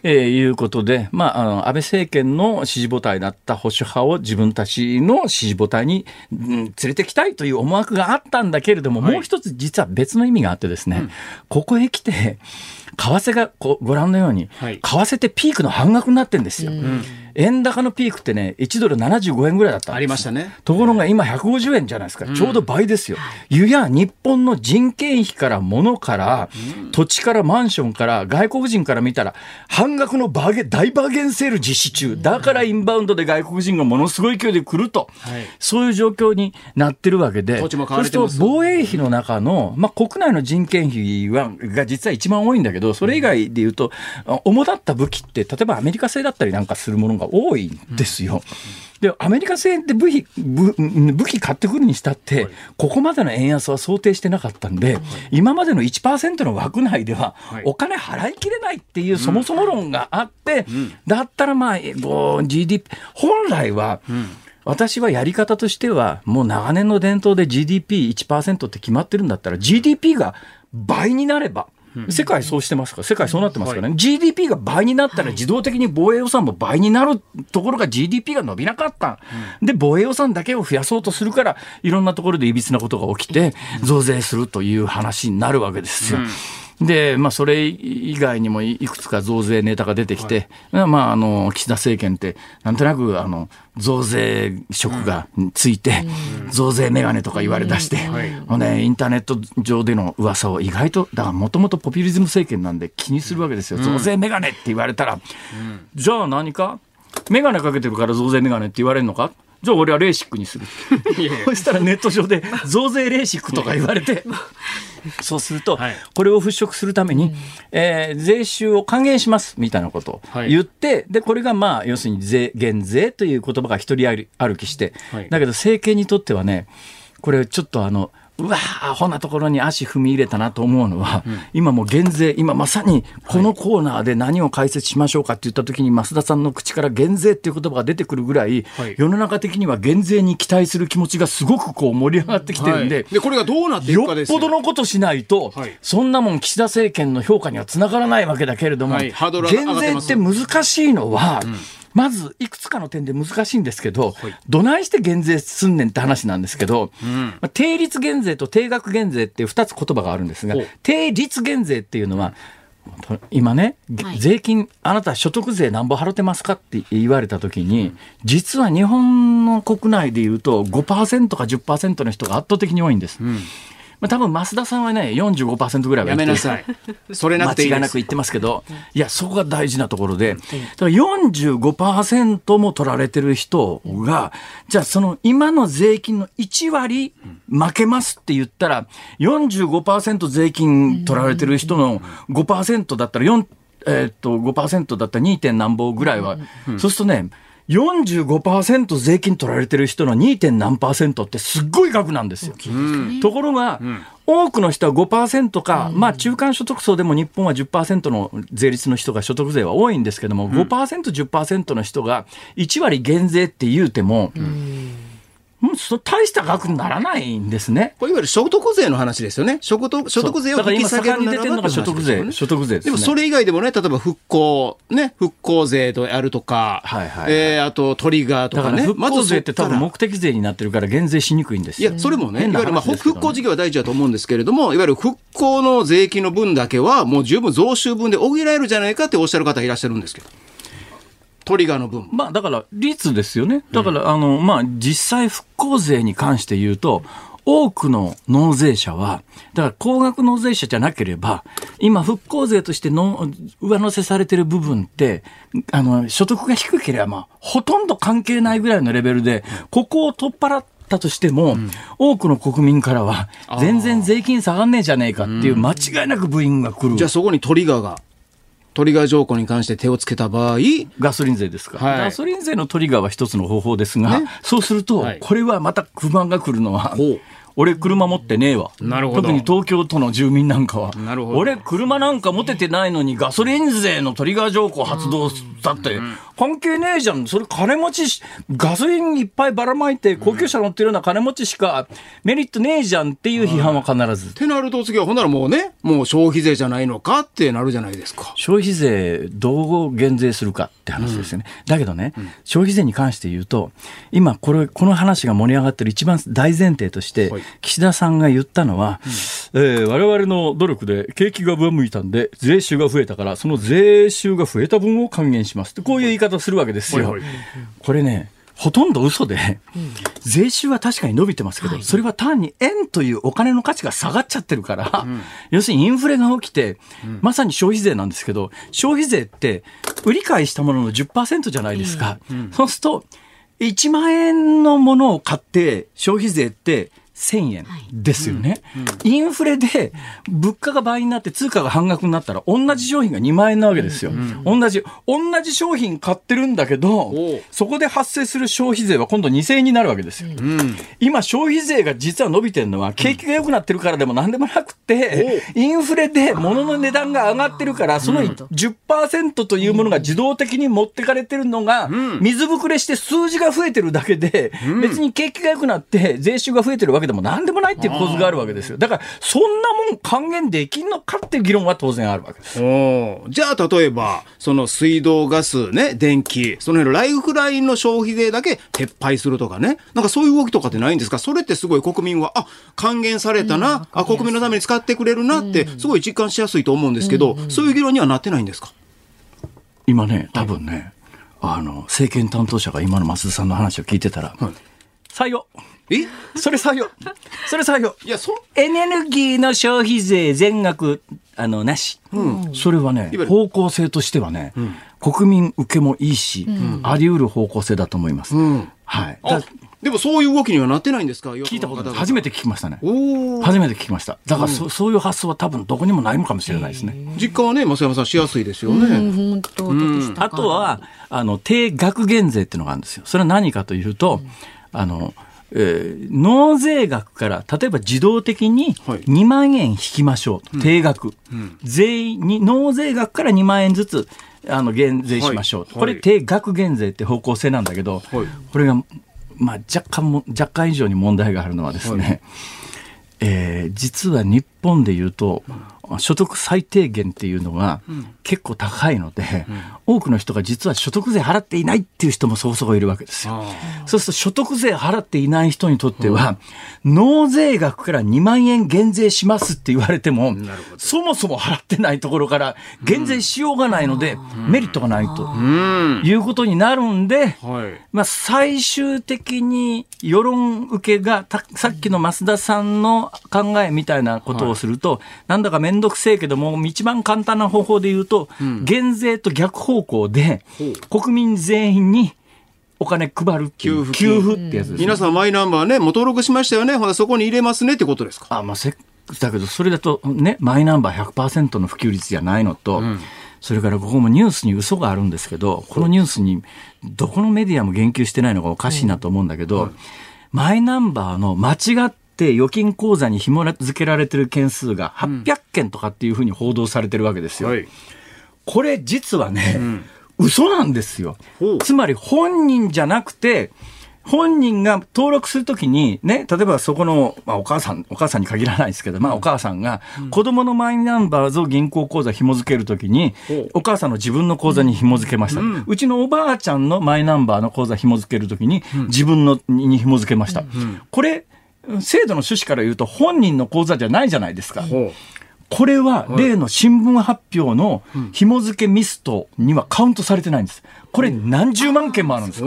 えーいうことで、まあ、あの、安倍政権の支持母体だった保守派を自分たちの支持母体に、うん連れてきたいという思惑があったんだけれども、もう一つ実は別の意味があってですね、ここへ来て、為替がこうご覧のように、はい為替ってピークの半額になってるんですよ。円高のピークってね、1ドル75円ぐらいだったありましたね。ところが今150円じゃないですか。ちょうど倍ですよ。ゆや日本の人件費から物から、土地からマンションから外国人から見たら半額のバーゲン大バーゲンセール実施中。だからインバウンドで外国人がものすごい勢いで来ると。はいそういう状況になってるわけで。そうすると防衛費の中の、まあ、国内の人件費は、が実は一番多いんだけど、それ以外で言うと、あ主だった武器って、例えばアメリカ製だったりなんかするものが多いんですよ。で、アメリカ製で武器、武武器買ってくるにしたって、ここまでの円安は想定してなかったんで、今までの1%の枠内では、お金払いきれないっていうそもそも論があって、だったらまあ、GDP、本来は、私はやり方としては、もう長年の伝統で GDP1% って決まってるんだったら、GDP が倍になれば、世界そうしてますか？ら、世界そうなってますからね、GDP が倍になったら自動的に防衛予算も倍になるところが GDP が伸びなかった。で、防衛予算だけを増やそうとするから、いろんなところでいびつなことが起きて、増税するという話になるわけですよ。で、まあ、それ以外にもいくつか増税ネタが出てきて、まあ、あの、岸田政権って、なんとなく、あの、増税色がついて、増税メガネとか言われ出して、もうね、インターネット上での噂を意外と、だからもともとポピュリズム政権なんで気にするわけですよ。増税メガネって言われたら、じゃあ何か？メガネかけてるから増税メガネって言われるのか？じゃあ俺はレーシックにする。そしたらネット上で増税レーシックとか言われて、<laughs> そうすると、はい。これを払拭するために、えー税収を還元しますみたいなことをはい。言って、で、これがまあ、要するに税、減税という言葉が一人歩きして、はい。だけど政権にとってはね、これちょっとあの、うわー、アホなところに足踏み入れたなと思うのは、今もう減税、今まさにこのコーナーで何を解説しましょうかって言った時に、増田さんの口から減税っていう言葉が出てくるぐらい、はい。世の中的には減税に期待する気持ちがすごくこう盛り上がってきてるんで、で、これがどうなっていくよっかですよ。ぽどのことしないと、はい。そんなもん岸田政権の評価にはつながらないわけだけれども、減税って難しいのは、まずいくつかの点で難しいんですけど、どないして減税すんねんって話なんですけど、まあ定率減税と定額減税っていう2つ言葉があるんですが定率減税っていうのは、今ね、はい。税金、あなた所得税なんぼ払ってますかって言われたときに、実は日本の国内でいうと5%か10%の人が圧倒的に多いんです。まあ、多分増田さんはね、45%ぐらいはやめなさい。それなくていい間違いなく。言ってますけど、いや、そこが大事なところで、だから45%も取られてる人が、じゃあその今の税金の1割負けますって言ったら、45%税金取られてる人の5%だったら4、えーっと、5%だったら 2. 点何本ぐらいは、そうするとね、45%税金取られてる人の 2. 点何パーセントってすっごい額なんですよ。ところが、多くの人は5%か、まあ中間所得層でも日本は10%の税率の人が所得税は多いんですけども、5%、10%の人が1割減税って言うても、うん、そ大した額にならないんですね。これいわゆる所得税の話ですよね。所得所得税を引き下げるならばだから今盛んに出てるのが所得税、所得税ですね。でもそれ以外でもね、例えば復興、ね、復興税であるとか、はいはいはいえーあとトリガーとかね。復興税って多分目的税になってるから減税しにくいんですよ。いや、それもね、いわゆるまあ復興事業は大事だと思うんですけれども、いわゆる復興の税金の分だけは、もう十分増収分で補えるじゃないかっておっしゃる方いらっしゃるんですけど。トリガーの分。まあだから率ですよね。だから、あの、まあ実際復興税に関して言うと、多くの納税者は、だから高額納税者じゃなければ、今復興税としての上乗せされてる部分って、あの、所得が低ければ、まあ、ほとんど関係ないぐらいのレベルで、ここを取っ払ったとしても、多くの国民からは、全然税金下がんねえじゃねえかっていう間違いなくブーイングが来る。じゃあそこにトリガーが、トリガー条項に関して手をつけた場合、ガソリン税ですか、はい。ガソリン税のトリガーは一つの方法ですが、ね。そうすると、はい。これはまた不満が来るのは俺車持ってねえわ。なるほど特に東京都の住民なんかは。なるほど俺車なんか持ててないのにガソリン税のトリガー条項発動したって、関係ねえじゃん。それ金持ちし、ガソリンいっぱいばらまいて高級車乗ってるような金持ちしかメリットねえじゃんっていう批判は必ず。ってなると次はほんならもうね、もう消費税じゃないのかってなるじゃないですか。消費税どう減税するかって話ですよね。だけどね、消費税に関して言うと、今これ、この話が盛り上がってる一番大前提として、はい岸田さんが言ったのは、えー我々の努力で景気が上向いたんで、税収が増えたから、その税収が増えた分を還元しますって、こういう言い方をするわけですよ。はいはい。これね、ほとんど嘘で、税収は確かに伸びてますけど、それは単に円というお金の価値が下がっちゃってるから、要するにインフレが起きて、まさに消費税なんですけど、消費税って売り買いしたものの10%じゃないですか。そうすると、1万円のものを買って消費税って1000円ですよね、インフレで物価が倍になって通貨が半額になったら同じ商品が2万円なわけですよ、同じ同じ商品買ってるんだけどそこで発生する消費税は今度2000円になるわけですよ、今消費税が実は伸びてるのは景気が良くなってるからでも何でもなくて、インフレで物の値段が上がってるからその10%というものが自動的に持ってかれてるのが水ぶくれして数字が増えてるだけで別に景気が良くなって税収が増えてるわけでも何でもないっていう構図があるわけですよ。だからそんなもん還元できんのかっていう議論は当然あるわけです。じゃあ例えば、その水道、ガス、ね、電気、その辺のライフラインの消費税だけ撤廃するとかね、なんかそういう動きとかってないんですか？それってすごい国民は、あ、還元されたな、あ、国民のために使ってくれるなって、すごい実感しやすいと思うんですけど、そういう議論にはなってないんですか？今ね多分ねあの政権担当者が今の増田さんの話を聞いてたら、採用え？それ採用それ採用いや、そ、エネルギーの消費税全額あのなし、それはね方向性としてはね、国民受けもいいし、あり得る方向性だと思います、はい。でもそういう動きにはなってないんですか？聞いたこと。初めて聞きましたね。初めて聞きました。だからそ,、そういう発想は多分どこにもないのかもしれないですね、実感はね、増山さんしやすいですよね。本当でしたかあとは、あの、定額減税っていうのがあるんですよ。それは何かというと、あの、えー納税額から、例えば自動的にはい。2万円引きましょうと、定額。全員に、納税額から2万円ずつ、あの、減税しましょうと。はい。これ、定額減税って方向性なんだけど、はい。これが、まあ、若干も、若干以上に問題があるのはですね、えー実は日本でいうと、所得最低限っていうのが結構高いので、多くの人が実は所得税払っていないっていう人もそこそこいるわけですよ。そうすると所得税払っていない人にとっては、納税額から2万円減税しますって言われても、そもそも払ってないところから減税しようがないので、メリットがないということになるんで、はい。まあ、最終的に世論受けがたさっきの増田さんの考えみたいなことをすると、なんだか面倒くせえけども一番簡単な方法で言うと、減税と逆方向で国民全員にお金配る給付給付ってやつです、ね。皆さんマイナンバーね、もう登録しましたよね。ほら、そこに入れますねってことですか？あまあ、せだけどそれだとねマイナンバー100%の普及率じゃないのと、それからここもニュースに嘘があるんですけど、このニュースにどこのメディアも言及してないのがおかしいなと思うんだけど、マイナンバーの間違って預金口座に紐付けられてる件数が800件とかっていうふうに報道されてるわけですよ。はい。これ実はね、嘘なんですよ。つまり本人じゃなくて、本人が登録するときに、ね、例えばそこの、まあ、お母さん、お母さんに限らないですけど、まあ、お母さんが、子供のマイナンバーを銀行口座紐付けるときにお母さんの自分の口座に紐付けました。うちのおばあちゃんのマイナンバーの口座紐付けるときに、自分のに紐付けました。これ、制度の趣旨から言うと、本人の口座じゃないじゃないですか。これは例の新聞発表の紐付けミストにはカウントされてないんです。これ何十万件もあるんです。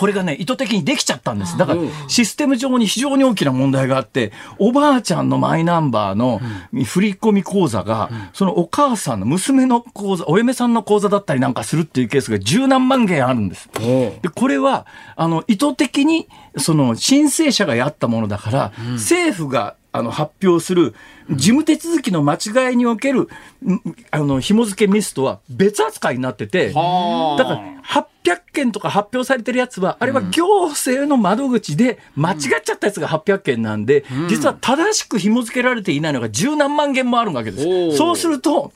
これがね、意図的にできちゃったんです。だから、システム上に非常に大きな問題があって、おばあちゃんのマイナンバーの振込口座が、そのお母さんの娘の口座、お嫁さんの口座だったりなんかするっていうケースが十何万件あるんです。で、これは、あの、意図的に、その、申請者がやったものだから、政府が、あの、発表する、事務手続きの間違いにおける、んあの、紐付けミスとは別扱いになってて、はあ。だから、800件とか発表されてるやつは、あれは行政の窓口で間違っちゃったやつが800件なんで、実は正しく紐付けられていないのが十何万件もあるわけです。そうすると、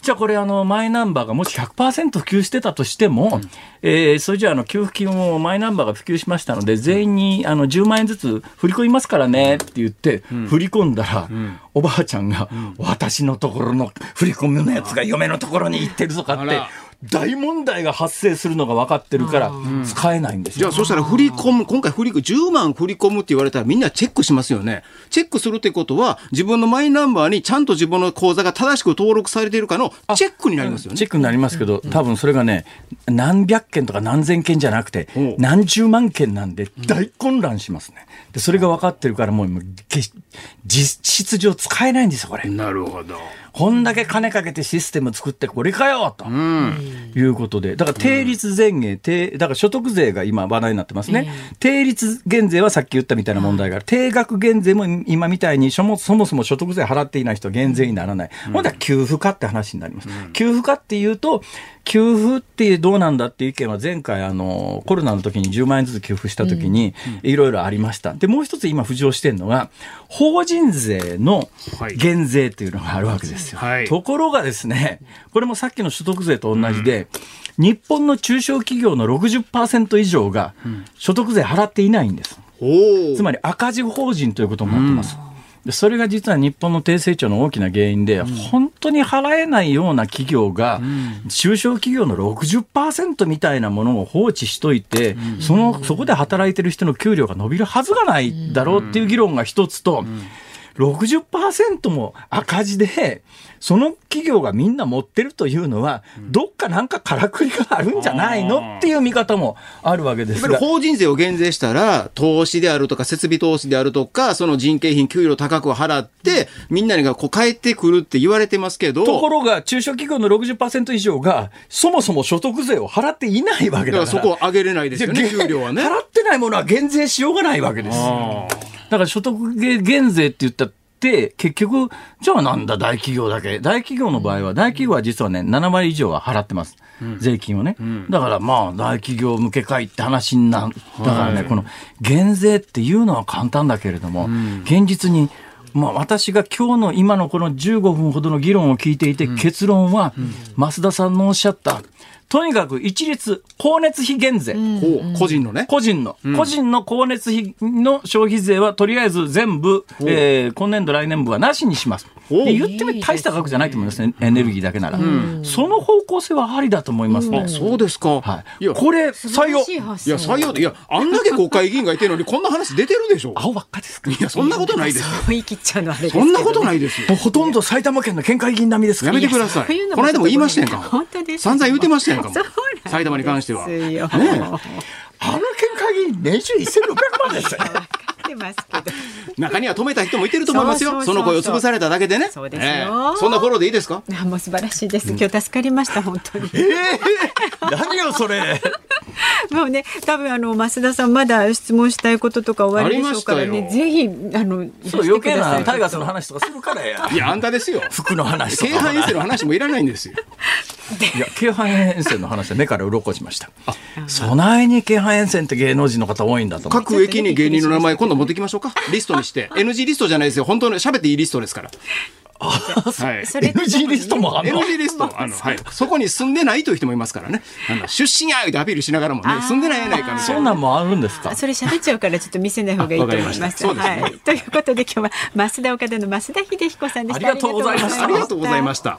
じゃあこれあのマイナンバーがもし100%普及してたとしても、えーそれじゃああの給付金をマイナンバーが普及しましたので全員にあの10万円ずつ振り込みますからねって言って振り込んだら、おばあちゃんが私のところの振り込みのやつが嫁のところに行ってるとかって大問題が発生するのが分かってるから使えないんですよ。じゃあそしたら振り込む、今回振り込む、10万振り込むって言われたらみんなチェックしますよね。チェックするってことは自分のマイナンバーにちゃんと自分の口座が正しく登録されているかのチェックになりますよね。チェックになりますけど、多分それがね、何百件とか何千件じゃなくて何十万件なんで、大混乱しますね。で、それが分かってるから、もう、もうけ実質上使えないんですよ、これ。なるほど。こんだけ金かけてシステム作ってこれかよと、いうことで、だから定率前減、定だから所得税が今話題になってますね。定率減税はさっき言ったみたいな問題がある。定額減税も今みたいにそもそも所得税払っていない人は減税にならない。ほん。では給付かって話になります。給付かっていうと、給付ってどうなんだっていう意見は前回あのコロナの時に10万円ずつ給付した時にいろいろありました。で、もう一つ今浮上してるのが、法人税の減税っていうのがあるわけですよ。はいところがですね、これもさっきの所得税と同じで、日本の中小企業の60%以上が所得税払っていないんです。おお。つまり赤字法人ということを持ってます。でそれが実は日本の低成長の大きな原因で、本当に払えないような企業が、中小企業の60%みたいなものを放置しといて、その、そこで働いてる人の給料が伸びるはずがないだろうっていう議論が一つと、60%も赤字で、その企業がみんな持ってるというのは、どっかなんかからくりがあるんじゃないの？っていう見方もあるわけですが。法人税を減税したら、投資であるとか、設備投資であるとか、その人件費、給料高く払って、みんながこう返ってくるって言われてますけど、ところが、中小企業の60%以上が、そもそも所得税を払っていないわけだから。だからそこを上げれないですよね、で給料はね。払ってないものは減税しようがないわけです。だから所得減税って言ったって、結局、じゃあなんだ大企業だけ。大企業の場合は、大企業は実はね、7割以上は払ってます。税金をね。だからまあ、大企業向けかいって話になだからね、この減税っていうのは簡単だけれども、現実に、まあ、私が今日の今のこの15分ほどの議論を聞いていて、結論は、増田さんのおっしゃった、とにかく一律光熱費減税。個人のね。個人の、個人の光熱費の消費税はとりあえず全部、えー今年度来年分はなしにします。言ってみ大した額じゃないと思いますね、エネルギーだけなら。その方向性はありだと思いますね。あ、そうですか。はい。これ、採用。いや、採用で、いや、あんだけ国会議員がいてるのに、こんな話出てるでしょ。青ばっかですかいや、そんなことないですよ。言い切っちゃうのあれですけどそんなことないですよ。もうほとんど埼玉県の県会議員並みですからやめてください。この間も言いましたやんか。<laughs> 本当です散々言ってましたやんかも。<laughs> 埼玉に関しては。ねあの県会議員年収1600万ですよ。中には止めた人もいてると思いますよ。その声を潰されただけでね。そうですよ。ええ。そんなフォローでいいですか？あもう素晴らしいです。今日助かりました本当に。ええ。何よそれ。<laughs> もうね多分あの増田さんまだ質問したいこととか終わりでしょうからねぜひあのそう余計なタイガースの話とかするからや。いやあんたですよ。服の話と京か阪遠征の話もいらな。いんですよいや京阪沿線の話で目から鱗しました。備えに京阪沿線って芸能人の方多いんだと各駅に芸人の名前今度持ってきましょうか。リストにして。NG リストじゃないですよ。本当に喋っていいリストですからはい。NG リストもあんの。NG リストあの、はい、そこに住んでないという人もいますからね。あの出身やってアピールしながらもね住んでないやないかみたいなそんなんもあるんですか？それ喋っちゃうからちょっと見せない方がいいと思います。まそうですね。はい。ということで今日は増田岡田の増田秀彦さんでした。ありがとうございました。ありがとうございました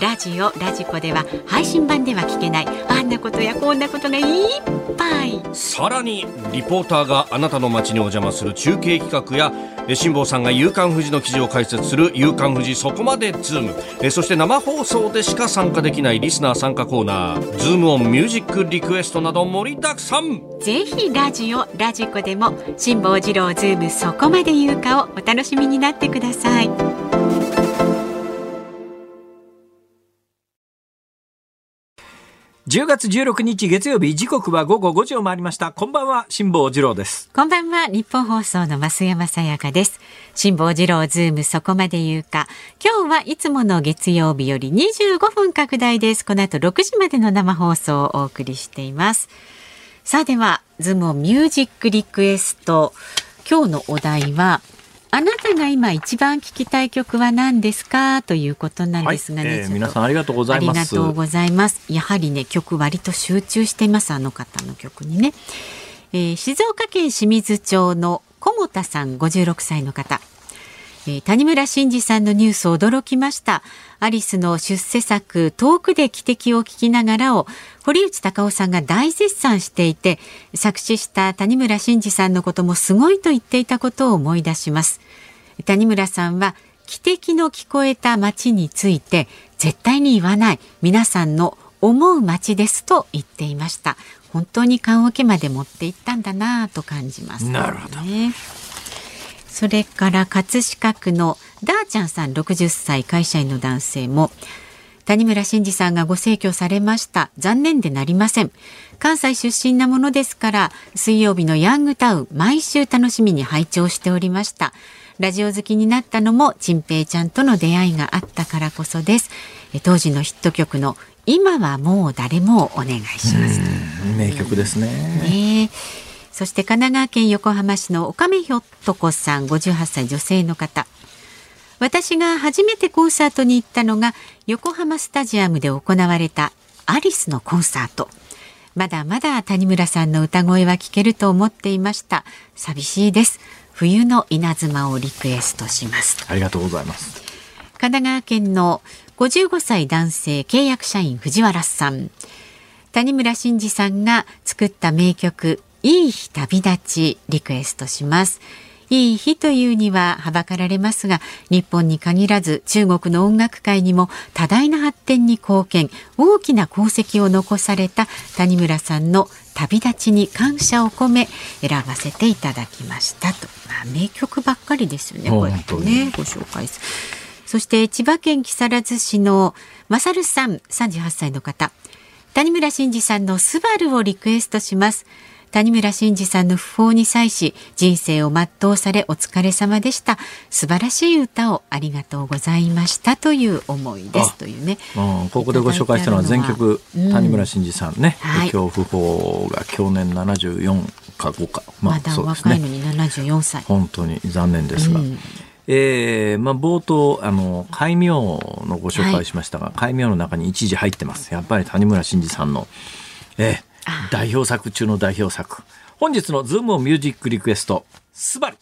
ラジオラジコでは配信版では聞けない。あんなことやこんなことがいっぱい。さらにリポーターがあなたの街にお邪魔する中継企画やえ辛坊さんが夕刊フジの記事を解説する夕刊フジそこまでズーム。えそして生放送でしか参加できないリスナー参加コーナー。ズームオンミュージックリクエストなど盛りだくさん。ぜひラジオラジコでも辛坊治郎ズームそこまで言うかをお楽しみになってください10月16日月曜日時刻は午後5時を回りました。こんばんは辛坊治郎です。こんばんは日本放送の増山さやかです。辛坊治郎ズームそこまで言うか。今日はいつもの月曜日より25分拡大です。この後6時までの生放送をお送りしています。さあではズームミュージックリクエスト。今日のお題はあなたが今一番聴きたい曲は何ですか？ということなんですがね、はいえー皆さんありがとうございますありがとうございます。やはりね曲割と集中していますあの方の曲にね。えー静岡県清水町の小本さん56歳の方。えー谷村新司さんのニュース驚きました。アリスの出世作遠くで汽笛を聞きながらを堀内孝雄さんが大絶賛していて作詞した谷村新司さんのこともすごいと言っていたことを思い出します。谷村さんは汽笛の聞こえた街について絶対に言わない皆さんの思う街ですと言っていました本当に棺桶まで持って行ったんだなぁと感じます、なるほどそれから葛飾区のダーちゃんさん60歳会社員の男性も谷村新司さんがご逝去されました。残念でなりません。関西出身なものですから水曜日のヤングタウン毎週楽しみに拝聴しておりました。ラジオ好きになったのもチンペイちゃんとの出会いがあったからこそです。え当時のヒット曲の今はもう誰もお願いします。名曲ですね。ねえそして神奈川県横浜市の岡目ひょっとこさん58歳女性の方。私が初めてコンサートに行ったのが横浜スタジアムで行われたアリスのコンサート。まだまだ谷村さんの歌声は聞けると思っていました。寂しいです。冬の稲妻をリクエストしますありがとうございます。神奈川県の55歳男性契約社員藤原さん。谷村新司さんが作った名曲いい日旅立ちリクエストします。いい日というにははばかられますが日本に限らず中国の音楽界にも多大な発展に貢献大きな功績を残された谷村さんの旅立ちに感謝を込め選ばせていただきましたと、まあ、名曲ばっかりですよねこうやって本当ねご紹介す。るそして千葉県木更津市のまさるさん38歳の方。谷村新司さんのスバルをリクエストします谷村新司さんの訃報に際し人生を全うされお疲れ様でした。素晴らしい歌をありがとうございましたという思いです。あというねうん、ここでご紹介したのは全曲うん。谷村新司さんね、はい今日訃報が去年74か5か。まだそうですね。若いのに74歳、本当に残念ですが、うん。えーまあ、冒頭あの戒名のご紹介しましたが、戒名の中に一時入ってます。やっぱり谷村新司さんの、えー代表作中の代表作。本日の「ズームオンミュージックリクエスト「スバル。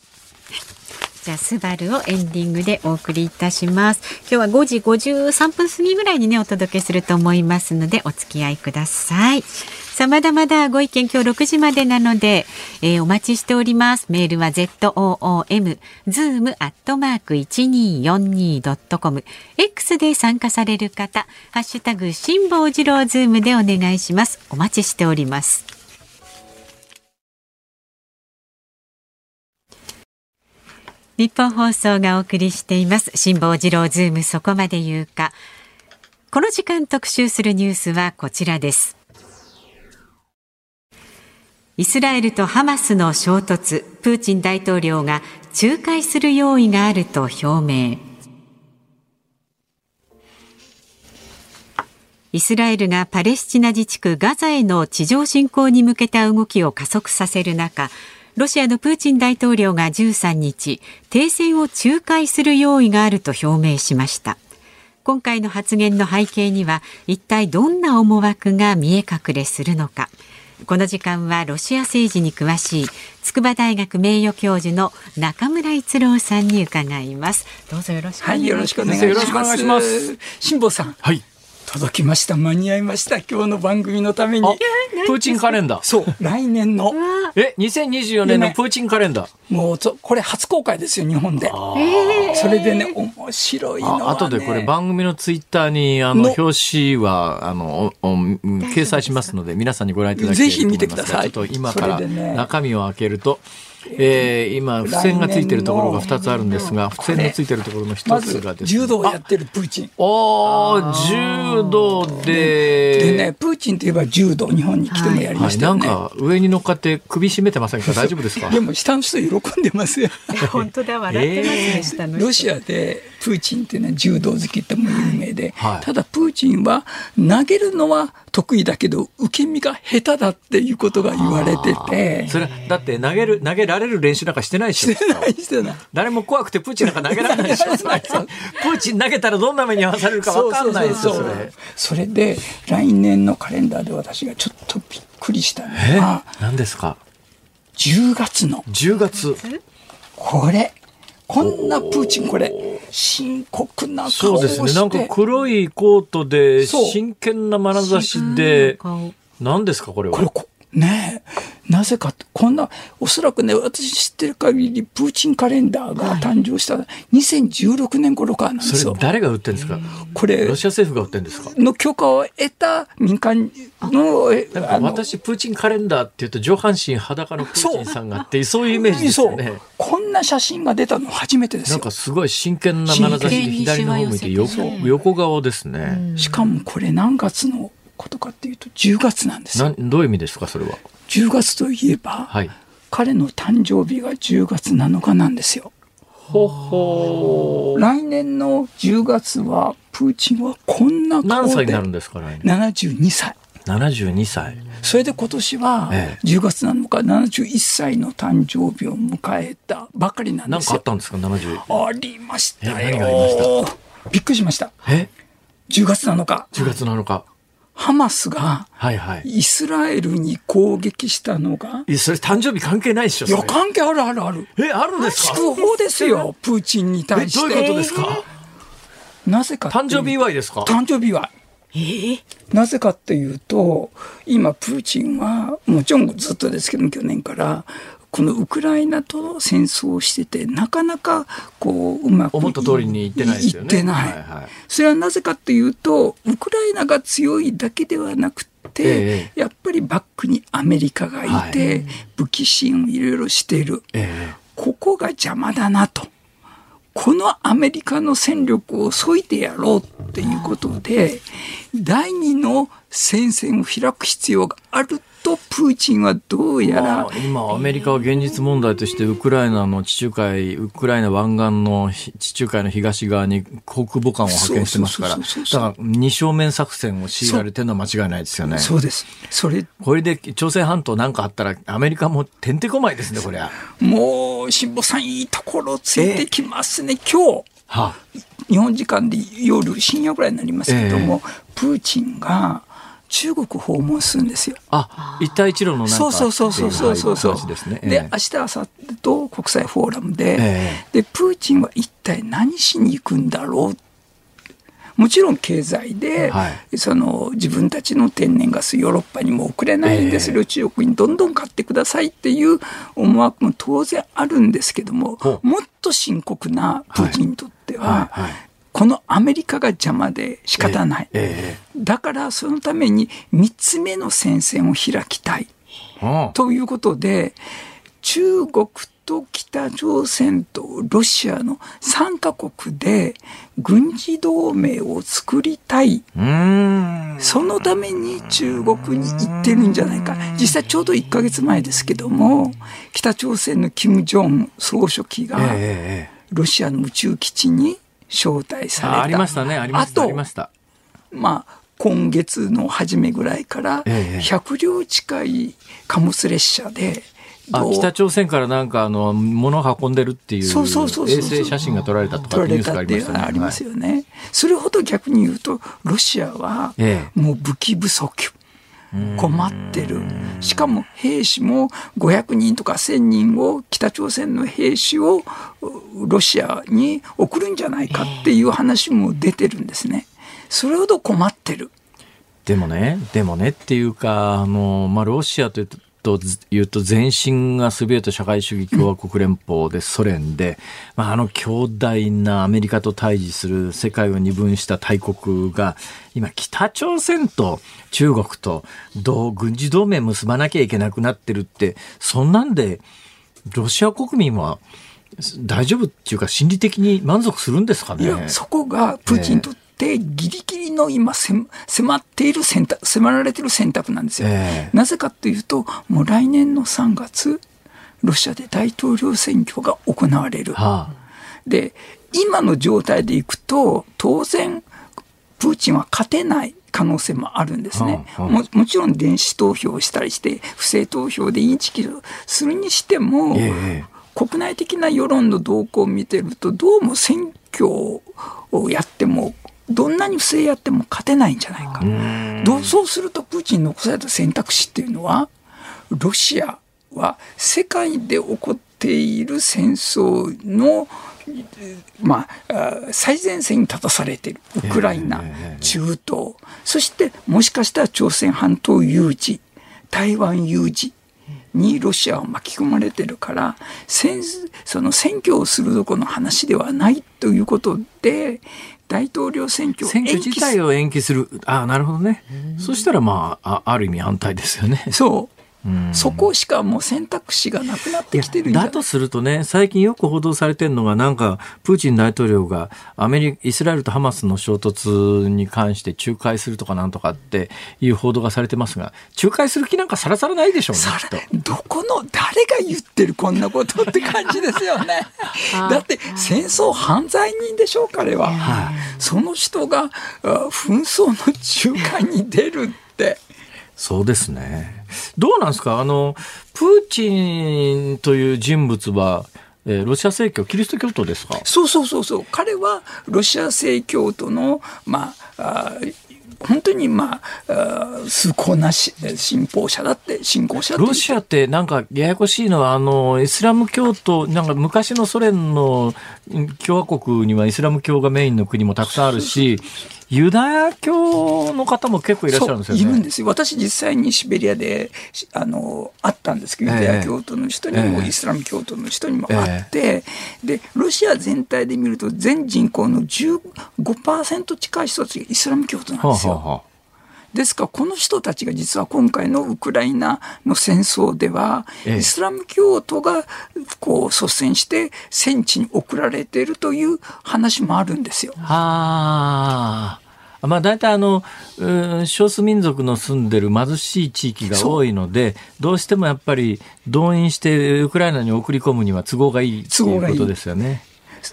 じゃあスバルをエンディングでお送りいたします。今日は5時53分過ぎぐらいにねお届けすると思いますのでお付き合いくださいさあ、まだまだご意見今日6時までなので、えーお待ちしております。メールは zoom、zoom アットマーク 1242.com。X で参加される方、ハッシュタグ、辛坊治郎ズームでお願いします。お待ちしております。日本放送がお送りしています。辛坊治郎ズームそこまで言うか。この時間特集するニュースはこちらです。イスラエルとハマスの衝突、プーチン大統領が仲介する用意があると表明。イスラエルがパレスチナ自治区ガザへの地上侵攻に向けた動きを加速させる中、ロシアのプーチン大統領が13日、停戦を仲介する用意があると表明しました。今回の発言の背景には一体どんな思惑が見え隠れするのか。この時間はロシア政治に詳しい筑波大学名誉教授の中村逸郎さんに伺います。どうぞよろしくお願はいい、よろしくお願いしよろしくお願まいしますす。辛坊さん、はい。届きました。間に合いました。今日の番組のためにあ。、プーチンカレンダー。そう、来年の、え、2024年のプーチンカレンダー。もうそ、これ初公開ですよ、日本で。それでね、面白いのは、ね。あ後でこれ番組のツイッターにあのの表紙はあの掲載しますので皆さんにご覧いただきたいぜひ見てくださいちょっと今から中身を開けると、えー今付箋がついてるところが2つあるんですが付箋のついてるところのま1ずつがですね。柔道をやってるプーチン。おー柔道ででね、プーチンといえば柔道、日本に来てもやりまはい、したよね。なんか上に乗っかって首絞めてませんか？大丈夫ですか？でも下の人喜んでますよ。<laughs> 本当だ、笑ってますね、下の人。ロシアでプーチンっていうのは柔道好きっても有名で、はい。ただプーチンは投げるのは得意だけど受け身が下手だっていうことが言われてて。それだって投げる投げられる練習なんかしてないでしょ。してないしてない。誰も怖くてプーチンなんか投げられないでしょ。<laughs> プーチン投げたらどんな目に遭わされるか分かんないですよ、それ。それで来年のカレンダーで私がちょっとびっくりしたのえ？は何ですか？10月の ?10 月。これこんなプーチンこれ深刻な顔をしてそうですね。なんか黒いコートで、真剣な眼差しで、顔何ですかこれは。これこねえ。なぜかこんなおそらくね私知ってる限りプーチンカレンダーが誕生した2016年頃からなんですよ。それ誰が売ってるんですか？これロシア政府が売ってるんですか？の許可を得た民間の私、プーチンカレンダーって言うと上半身裸のプーチンさんがあって、そういうイメージですそう。よね。こんな写真が出たの初めてです。よなんか。すごい真剣な眼差しで左の方向いて横横顔ですね。しかもこれ何月のことかっていうと10月なんですよ。なんどういう意味ですかそれは？10月といえば、はい。彼の誕生日が10月7日なんですよ。ほほ来年の10月はプーチンはこんな顔で何歳になるんですか来年？72歳。72歳。それで今年はええ10月7日71歳の誕生日を迎えたばかりなんですよ。かあったんですか ?70。ありましたよ。え何がありました？びっくりしました。え？10月7日、10月7日。ハマスがはいはい。イスラエルに攻撃したのが、えそれ誕生日関係ないでしょいや、関係あるあるある。え、あるんですか？祝報ですよ、プーチンにえ、対して。どういうことですか？なぜか誕生日祝いですか？誕生日祝い。なぜかっていうと、今、プーチンは、もちろんずっとですけども、去年から、このウクライナとの戦争をしてて、なかなか、こう、うまく。思った通りにいってないですよねいってない。はいはいそれはなぜかっていうと、ウクライナが強いだけではなくて、えやっぱりバックにアメリカがいて、は武器支援をいろいろしている。えここが邪魔だなと。このアメリカの戦力を削いでやろうっていうことで、第二の戦線を開く必要があると、プーチンはどうえやら。まあ、今アメリカは現実問題としてウクライナの地中海ウクライナ湾岸のひ地中海の東側に航空母艦を派遣してますから。だから二正面作戦を強いられてるのは間違いないですよね。そうです。それ、これで朝鮮半島なんかあったらアメリカもてんてこまいですねこりゃ。もう、辛坊さんいいところついてきますね。今日、は日本時間で夜深夜ぐらいになりますけども、プーチンが中国訪問するんですよ。あ一帯一路のなんかそうそうそうそうそうそうそう。話ですね。で、え明日、明後日と国際フォーラムで、えで、プーチンは一体何しに行くんだろう。もちろん経済で、はい。その自分たちの天然ガスヨーロッパにも送れないんで、ええ。それを中国にどんどん買ってくださいっていう思惑も当然あるんですけどももっと深刻なプーチンにとっては、はいはいこのアメリカが邪魔で仕方ない。えだからそのために3つ目の戦線を開きたい。えうんということで、中国と北朝鮮とロシアの3カ国で軍事同盟を作りたい。そのために中国に行ってるんじゃないか。実際ちょうど1ヶ月前ですけども、北朝鮮の金正恩総書記がロシアの宇宙基地に招待された。あありましたねありましたありましたまあ、今月の初めぐらいから、ええ100両近い貨物列車で、あ北朝鮮からなんかあの物を運んでるっていう衛星写真が撮られたとか取ってニュースがありましたね。ありますよね。それほど逆に言うと、ロシアはええもう武器不足。困ってる。しかも兵士も500人とか1000人を北朝鮮の兵士をロシアに送るんじゃないかっていう話も出てるんですね。それほど困ってる。でもね、でもねっていうか、あの、まあ、ロシアというと、というと前身がソビエト社会主義共和国連邦でソ連で、まあ、あの強大なアメリカと対峙する世界を二分した大国が今北朝鮮と中国と同軍事同盟結ばなきゃいけなくなってるってそんなんでロシア国民は大丈夫っていうか心理的に満足するんですかね？いや、そこがプーチンにとってギリギリの今迫っている選択、迫られている選択なんですよ。ええなぜかというと、もう来年の3月、ロシアで大統領選挙が行われる。はあで、今の状態でいくと、当然、プーチンは勝てない可能性もあるんですね。はあはあももちろん電子投票をしたりして、不正投票でインチキをするにしても、ええ国内的な世論の動向を見てると、どうも選挙をやっても、どんなに不正やっても勝てないんじゃないか。どうそうすると、プーチンに残された選択肢っていうのは、ロシアは世界で起こっている戦争の、まあ、あ最前線に立たされている。ウクライナ、中東、そしてもしかしたら朝鮮半島有事、台湾有事にロシアは巻き込まれてるから、戦その選挙をするどころの話ではないということで、大統領選挙を選挙。自体を延期する。ああ、なるほどね。そしたらまあ、あある意味反対ですよね。そう。そこしかもう選択肢がなくなってきてるだとするとね、最近よく報道されてるのが、なんか、プーチン大統領がアメリカ、イスラエルとハマスの衝突に関して仲介するとかなんとかっていう報道がされてますが、仲介する気なんかさらさらないでしょうね、どこの誰が言ってるこんなことって感じですよね。<laughs> だって戦争犯罪人でしょう彼は。その人があ紛争の仲介に出るって。そうですね。どうなんですか？あの、プーチンという人物は、えーロシア正教、キリスト教徒ですか？そうそうそうそう。彼はロシア正教徒の、まあ、あ本当にまあ、あ崇高なし信奉者だって、信仰者だってロシアってなんかややこしいのは、あの、イスラム教徒、なんか昔のソ連のうん共和国にはイスラム教がメインの国もたくさんあるし、ユダヤ教の方も結構いらっしゃるんですよね。いるんですよ。私実際にシベリアで、しあの、会ったんですけど、ユダヤ教徒の人にも、ええイスラム教徒の人にも会って、で、ロシア全体で見ると全人口の15%近い人たちがイスラム教徒なんですよ。はあはですから、この人たちが実は今回のウクライナの戦争では、ええイスラム教徒がこう率先して戦地に送られているという話もあるんですよ。はあ。まあ大体あの、うん少数民族の住んでる貧しい地域が多いので、どうしてもやっぱり動員してウクライナに送り込むには都合がいいって都合がいいいうことですよね。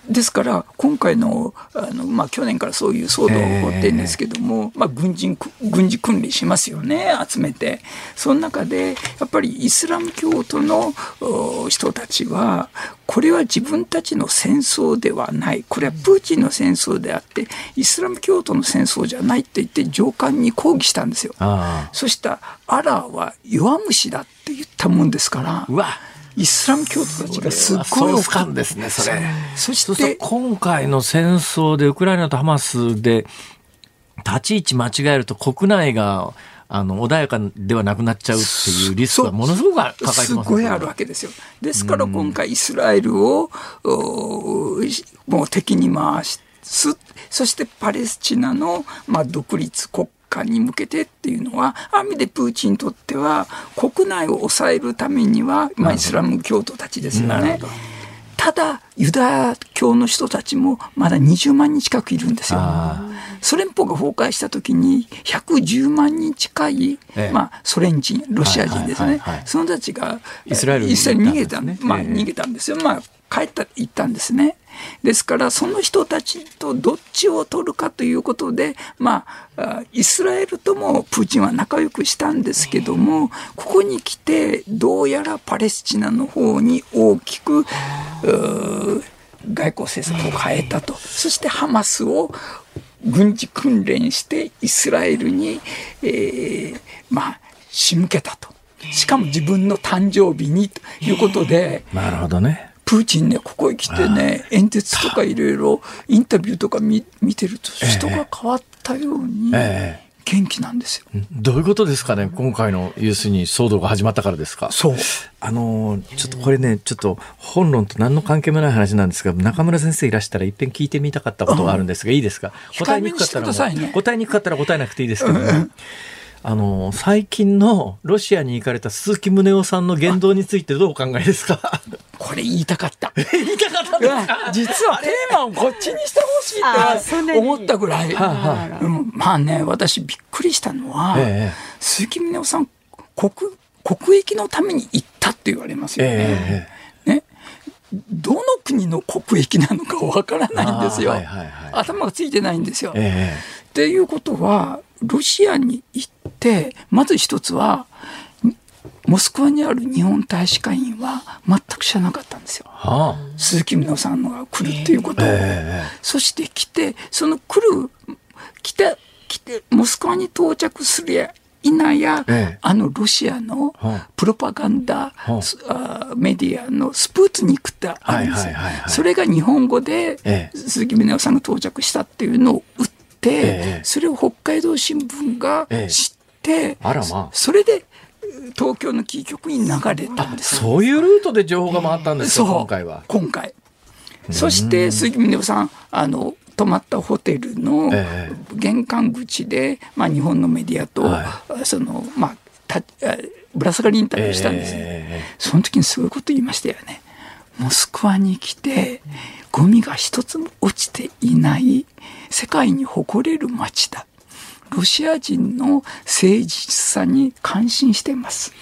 ですから、今回の、あの、まあ、去年からそういう騒動が起こってるんですけども、まあ、軍人、軍事訓練しますよね、集めて。その中で、やっぱりイスラム教徒のお人たちは、これは自分たちの戦争ではない。これはプーチンの戦争であって、イスラム教徒の戦争じゃないって言って上官に抗議したんですよ。そしたら、アラーは弱虫だって言ったもんですから、うわイスラム教徒たちがすっごいソース感ですね、それ。そしてと、今回の戦争でウクライナとハマスで立ち位置間違えると国内があの穏やかではなくなっちゃうっていうリスクがものすごく抱えてますすごいあるわけですよ。ですから今回イスラエルをおもう敵に回す、そしてパレスチナの、まあ、独立国家に向けてっていうのは、ある意味でプーチンにとっては国内を抑えるためには、まあ、イスラム教徒たちですよね。ただ、ユダヤ教の人たちもまだ20万人近くいるんですよ。ソ連邦が崩壊した時に110万人近い、ええ。まあ、ソ連人、ロシア人ですね、その人たちがイスラエルに逃げたまあ、ええ。逃げたんですよ。まあ帰った行ったんですね。ですからその人たちとどっちを取るかということで、まあ、イスラエルともプーチンは仲良くしたんですけどもここに来てどうやらパレスチナの方に大きく外交政策を変えたとそしてハマスを軍事訓練してイスラエルに、えーまあ仕向けたと。しかも自分の誕生日にということで、なるほどね。プーチンね、ここへ来てね、演説とかいろいろインタビューとか見見てると、人が変わったようにえ元気なんですよ。どういうことですかね今回の要するに騒動が始まったからですか？そう。あのーちょっとこれね、ちょっと本論と何の関係もない話なんですが、中村先生いらしたら一遍聞いてみたかったことがあるんですが、いいですか？答えにくかったら答えにくかったら答えなくていいですけどね。あのー最近のロシアに行かれた鈴木宗男さんの言動についてどうお考えですか？<laughs> これ言いたかった。<laughs> 言いたかったんですか？うん実はテーマをこっちにしてほしいって思ったぐらい。はあはうんまあね、私びっくりしたのは、ええ。鈴木宗男さん、国、国益のために行ったって言われますよね。ええね、どの国の国益なのかわからないんですよ、はいはいはい。頭がついてないんですよ。え。っていうことはロシアに行ってまず一つはモスクワにある日本大使館員は全く知らなかったんですよ。はあ。鈴木宗男さんのが来るっていうことを、えそして来てその来る来て来てモスクワに到着するや否や、ええ。あのロシアのはあ。プロパガンダ、はあ。メディアのスプーツニクってあるんですよ。それが日本語で、ええ。鈴木宗男さんが到着したっていうのを打って、ええそれを北海道新聞がええ。知って、あらまあ。それで東京のキー局に流れたんです。よそういうルートで情報が回ったんですか、今回は。今回。そして鈴木宗男さん、あの、泊まったホテルのえ玄関口で、まあ、日本のメディアと、はその、まあ、たぶら下がりインタビューしたんです。ね。えその時にそういうこと言いましたよね。モスクワに来て、ゴミが一つも落ちていない世界に誇れる街だ。ロシア人の誠実さに感心しています。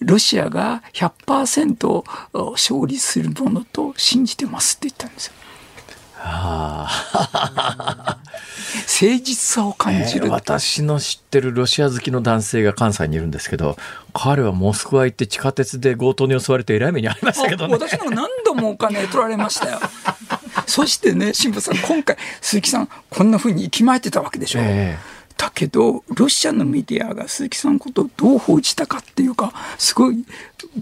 ロシアが100%勝利するものと信じてますって言ったんですよ。誠実さを感じえーる。私の知ってるロシア好きの男性が関西にいるんですけど彼はモスクワ行って地下鉄で強盗に襲われてえらい目にありましたけどね。私も何度もお金取られましたよ。<laughs> そしてね、辛坊さん、今回、鈴木さん、こんな風に息巻いてたわけでしょ。えだけど、ロシアのメディアが鈴木さんのことをどう報じたかっていうか、すごいび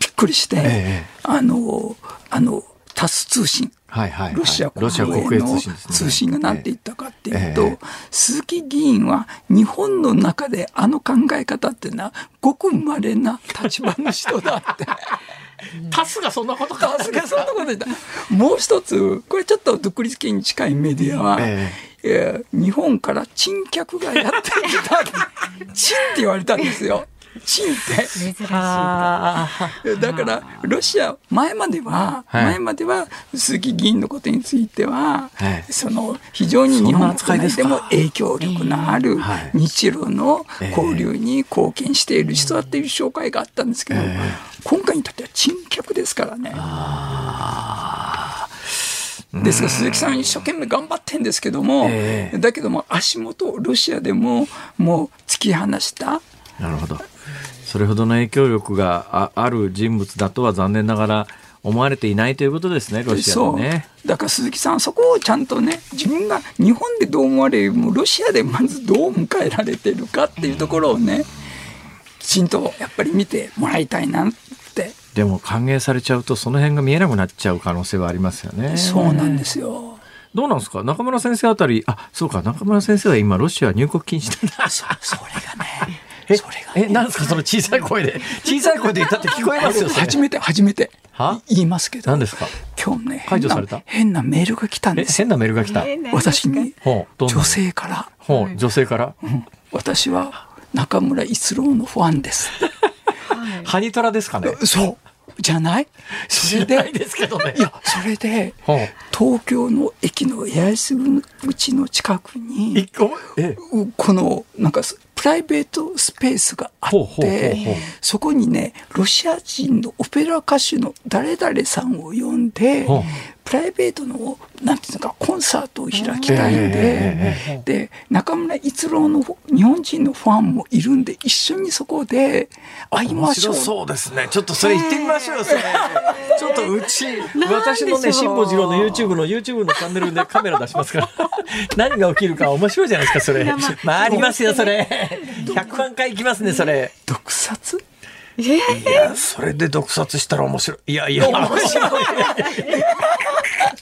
っくりして、ええあの、あの、タス通信。はいはいはいロシア国営の通信が何て言ったかっていうと、ええ鈴木議員は日本の中であの考え方っていうのはごく稀な立場の人だって。<laughs> タスがそんなことさすがそんなこと言った。もう一つ、これちょっと独立系に近いメディアは、ええー日本から珍客がやってきた。<laughs> 珍って言われたんですよ。珍って。珍しい。だから、ロシア、前までは、はい。前までは、鈴木議員のことについては、はい。その、非常に日本国内でも影響力のあるはい。日露の交流に貢献している人だっていう紹介があったんですけど、今回にとっては珍客ですからね。ですから鈴木さん一生懸命頑張ってんですけども、えだけども足元ロシアでももう突き放したなるほどそれほどの影響力があある人物だとは残念ながら思われていないということですねロシアのね。だから鈴木さんそこをちゃんとね自分が日本でどう思われるもロシアでまずどう迎えられてるかっていうところをねきちんとやっぱり見てもらいたいなってでも歓迎されちゃうとその辺が見えなくなっちゃう可能性はありますよね。そうなんですよ。どうなんですか？中村先生あたり、あ、そうか、中村先生は今、ロシア入国禁止なんだ。そそれがねえそれがえ、なんですかその小さい声で。小さい声で言ったって聞こえますよ、初めて初めては？い言いますけど。何ですか？今日ね解除された？変な変なメールが来たんえ、です。変なメールが来た？私に。ほう、女。性から。ほう、女性から？私は中村逸郎のファンです。ハニトラですかね？そう。じゃない？それ知らないでですけどね。い。やそれでほう。東京の駅の八重洲口の近くにこのなんかスプライベートスペースがあってそこにねロシア人のオペラ歌手の誰々さんを呼んでプライベートのなんていうのかコンサートを開きたいんでで中村逸郎の日本人のファンもいるんで一緒にそこで会い面ましょう白そうですね。ちょっとそれ言ってみましょうよ、それ。ちょっとうち、私のね、辛坊治郎の YouTube の YouTube のチャンネルでカメラ出しますから。<laughs> 何が起きるか面白いじゃないですか、それ。まあ、ありますよ、それ。100万回いきますね、それ。毒殺？いや、それで毒殺したら面白い。いやいや、面白い。<laughs>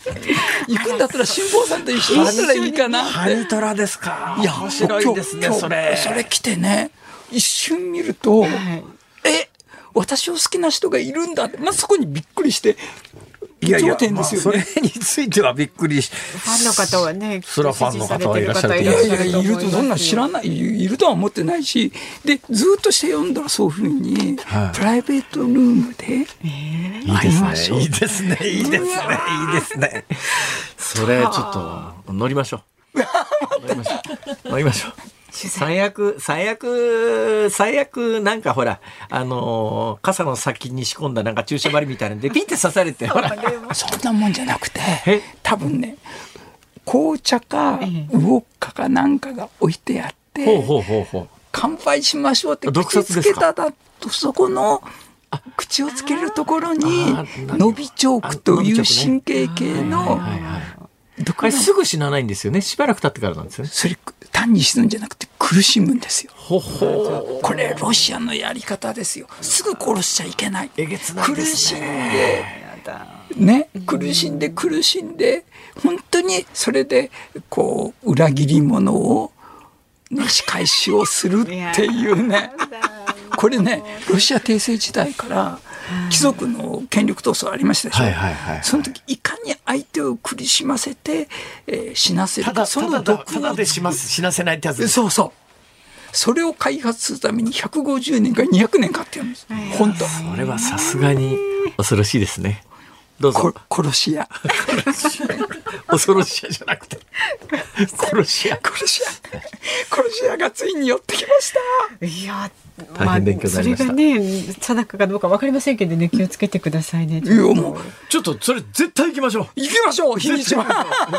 <laughs> 行くんだったら辛坊さんと一緒にしたらいいかなハニトラですか？いや面白いですね、それ。それ来てね一瞬見ると、え私を好きな人がいるんだって、まあ、そこにびっくりしていやいや、頂点まあそれですよね。についてはびっくりし。ファンの方はね、それはファンの方はいらっしゃるといやいや、いるとそんなん知らない、いるとは思ってないし、で、ずっとして読んだらそういうふうに、はいプライベートルームでいい会いましょう。いいですね、いいですね、いいですね。それ、ちょっと、乗りましょう。乗りましょう。乗りましょう。最悪、最悪、最悪、なんかほら、あのー傘の先に仕込んだなんか注射針みたいなんで、<laughs> ピンって刺されて、ほら。そんなもんじゃなくてえ、多分ね、紅茶かウォッカかなんかが置いてあって、ほうほうほうほう。乾杯しましょうって毒口つけただとそこの口をつけるところに伸びチョークという神経系のはいはい。毒がこれすぐ死なないんですよね。しばらく経ってからなんですよね。それ単に死ぬんじゃなくて苦しむんですよ。ほほこれロシアのやり方ですよ。すぐ殺しちゃいけない。えげつない苦ですしんね。で、ね、苦しんで苦しんで、本当にそれで、こう、裏切り者を、ね、仕返しをするっていうね。これね、ロシア帝政時代から、貴族の権力闘争ありましたでしょ？はいはいはいはいその時、いかに相手を苦しませて、えー死なせるか、ただ、そその毒でします、死なせないってやつです。そうそう。それを開発するために150年か200年かってるんです。本当。これはさすがに恐ろしいですね。どうぞこ。殺し屋。<laughs> 恐ろしいじゃなくて。<laughs> 殺し屋。殺し屋。殺し屋がついに寄ってきました。いや、大変勉強になりましたそれがね、定かかどうかわかりませんけどね、気をつけてくださいね。いや、もう、ちょっと、それ絶対行きましょう。行きましょう、日にちは。お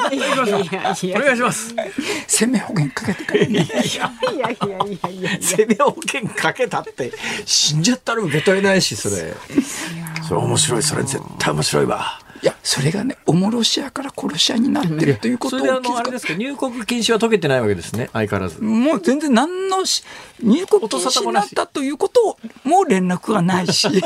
願いします。生命保険かけてからね。いやいやいやいやいや。生命保険かけたって、<laughs> 死んじゃったら受け取れないし、それ。それ面白い、それ絶対面白いわ。いや、それがね、おもろし屋から殺し屋になってるということを気づかれですか、入国禁止は解けてないわけですね、相変わらず。もう全然何のし入国禁止になったということをもう連絡がないし <laughs>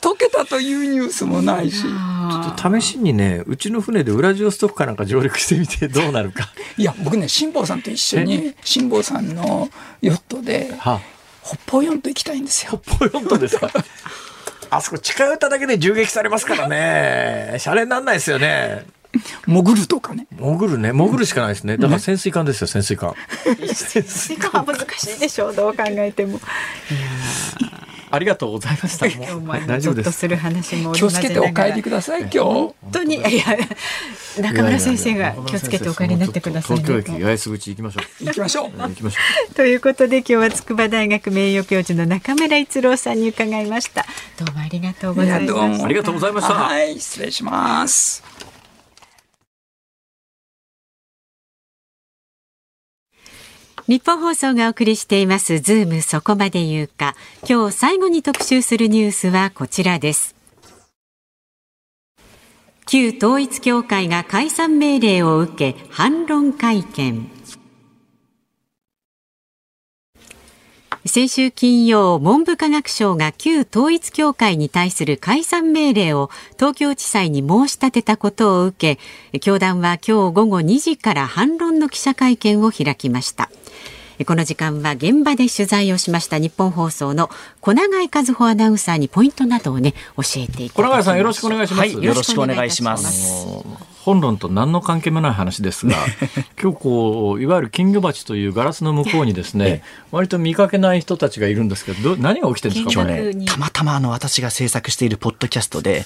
解けたというニュースもないしちょっと試しにね、うちの船でウラジオストクかなんか上陸してみてどうなるか。いや僕ね辛坊さんと一緒に辛坊さんのヨットでは北方四島行きたいんですよ。ポヨンとですか？あそこ近寄っただけで銃撃されますからね。<laughs> シャレになんないですよね。潜るとかね。潜るね。潜るしかないですね。だから潜水艦ですよ、潜水艦。時間は難しいでしょう、どう考えても。ありがとうございました。も <laughs> 大丈夫です。する話も織気をつけてお帰りください今日。<laughs> 本当にいや中村先生が気をつけてお帰りになってくださいね東京駅八重洲口行きましょう。<laughs> 行きましょう。行きましょう。ということで今日は筑波大学名誉教授の中村逸郎さんに伺いましたどうもありがとうございましたいやどうもありがとうございました。はい失礼します。日本放送がお送りしていますズームそこまで言うか。今日最後に特集するニュースはこちらです。旧統一教会が解散命令を受け反論会見。先週金曜、文部科学省が旧統一教会に対する解散命令を東京地裁に申し立てたことを受け、教団は今日午後2時から反論の記者会見を開きました。この時間は現場で取材をしました日本放送の小永井和穂アナウンサーにポイントなどをね教えていただきます。小永井さんよろしくお願いします。はい、よろしくお願いします。本論と何の関係もない話ですが <laughs> 今日こういわゆる金魚鉢というガラスの向こうにですね割と見かけない人たちがいるんですけど何が起きてるんですか今日ねたまたまあの私が制作しているポッドキャストで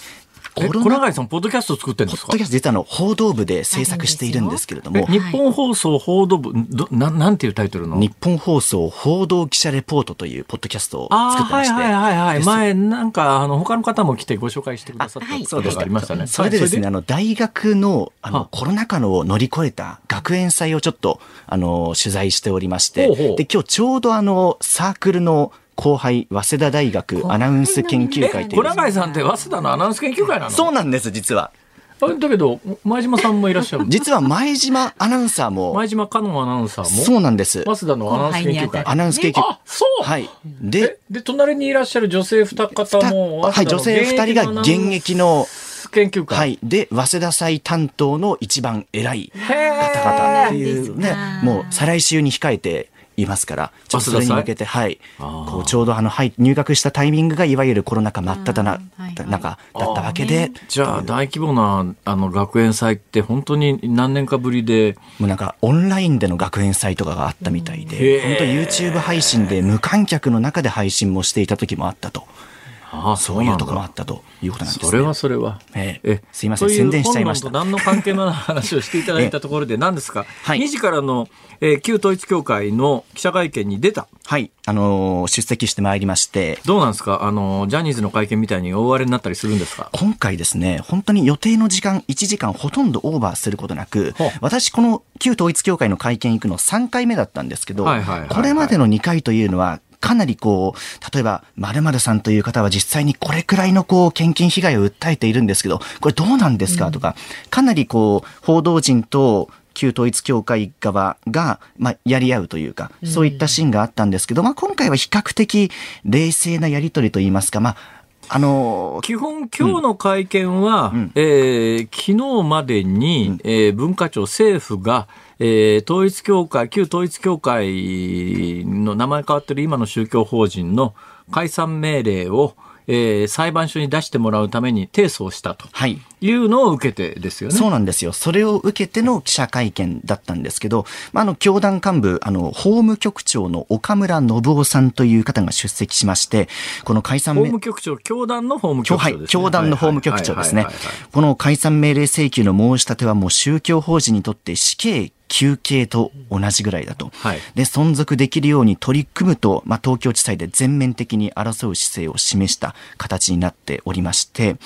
小永さん、ポッドキャスト作ってるんですか？ポッドキャスト、実はあの、報道部で制作しているんですけれども。日本放送報道部、どななんていうタイトルの？日本放送報道記者レポートというポッドキャストを作ってまして。はいはいはいはい。前、なんか、あの、他の方も来てご紹介してくださったことがありましたね。それでですね、あの、大学の、あの、コロナ禍の乗り越えた学園祭をちょっと、あの、取材しておりまして、で、今日ちょうどあの、サークルの、後輩、早稲田大学アナウンス研究会という。小永井さんって早稲田のアナウンス研究会なの？そうなんです、実は。だけど、前島さんもいらっしゃる実は前島アナウンサーも。前島かのアナウンサーも？そうなんです。早稲田のアナウンス研究会。アナウンス研究会。あ、そうはい。で、で、隣にいらっしゃる女性二方も、はい、女性二人が現役の、研究会。はい。で、早稲田祭担当の一番偉い方々っていうね、もう再来週に控えて、いますから、ちょっとそれに向けて、はい、こうちょうどあの、はい、入学したタイミングがいわゆるコロナ禍真っ只中だったわけで。じゃあ、大規模なあの学園祭って本当に何年かぶりで。もうなんか、オンラインでの学園祭とかがあったみたいで、本当 YouTube 配信で無観客の中で配信もしていた時もあったと。ああそういうところもあったということなんです、ね、それはそれは。ええ、すいません、宣伝しちゃいました。何の関係もない話をしていただいたところで、何ですか、はい、2時からの、えー、旧統一教会の記者会見に出た。はい、あのー、出席してまいりまして。どうなんですか？あのー、ジャニーズの会見みたいに大荒れになったりするんですか？今回ですね、本当に予定の時間、1時間ほとんどオーバーすることなく、私、この旧統一教会の会見行くの3回目だったんですけど、これまでの2回というのは、かなりこう、例えば、〇〇さんという方は実際にこれくらいのこう、献金被害を訴えているんですけど、これどうなんですかとか、かなりこう、報道陣と、旧統一教会側が、まあ、やり合うというか、そういったシーンがあったんですけど、まあ、今回は比較的冷静なやり取りといいますか、まあ、あのー、基本、今日の会見は、うん、えー、昨日までに、うん、えー、文化庁、政府が、えー、統一教会、旧統一教会の名前変わってる今の宗教法人の解散命令を、えー、裁判所に出してもらうために提訴をしたというのを受けてですよね。そうなんですよ。それを受けての記者会見だったんですけど、まあ、あの、教団幹部、あの、法務局長の岡村信夫さんという方が出席しまして、この解散法務局長、教団の法務局長ね。はい、教団の法務局長ですね。この解散命令請求の申し立てはもう宗教法人にとって死刑休憩と同じぐらいだと、はい、で存続できるように取り組むと、まあ、東京地裁で全面的に争う姿勢を示した形になっておりまして。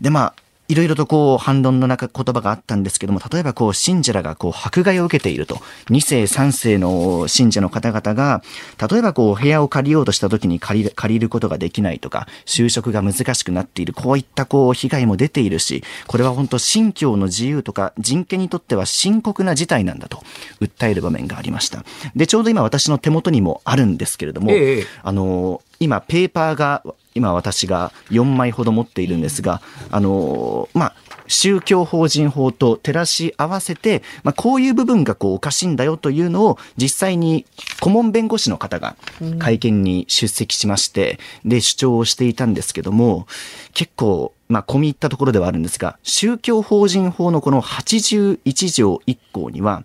でまあいろいろとこう反論の中言葉があったんですけども、例えばこう信者らがこう迫害を受けていると。2世3世の信者の方々が、例えばこう部屋を借りようとした時に借り借りることができないとか、就職が難しくなっている、こういったこう被害も出ているし、これは本当信教の自由とか人権にとっては深刻な事態なんだと訴える場面がありました。で、ちょうど今私の手元にもあるんですけれども、ええ、あの、今ペーパーが今私が4枚ほど持っているんですが、あのまあ、宗教法人法と照らし合わせて、まあ、こういう部分がこうおかしいんだよというのを実際に顧問弁護士の方が会見に出席しまして、で主張をしていたんですけども結構まあ、込み入ったところではあるんですが、宗教法人法のこの81条1項には、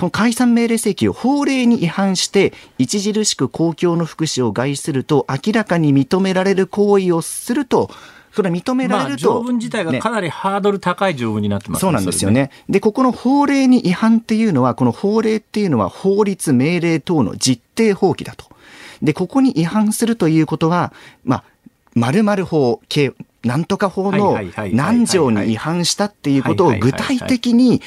この解散命令請求を法令に違反して著しく公共の福祉を害すると明らかに認められる行為をするとそれは認められると、条文自体がかなりハードル高い条文になってます、ね、そうなんですよね。で、ここの法令に違反っていうのは、この法令っていうのは法律、命令等の実定法規だと。で、ここに違反するということは、まあ、〇〇法、なんとか法の何条に違反したっていうことを具体的に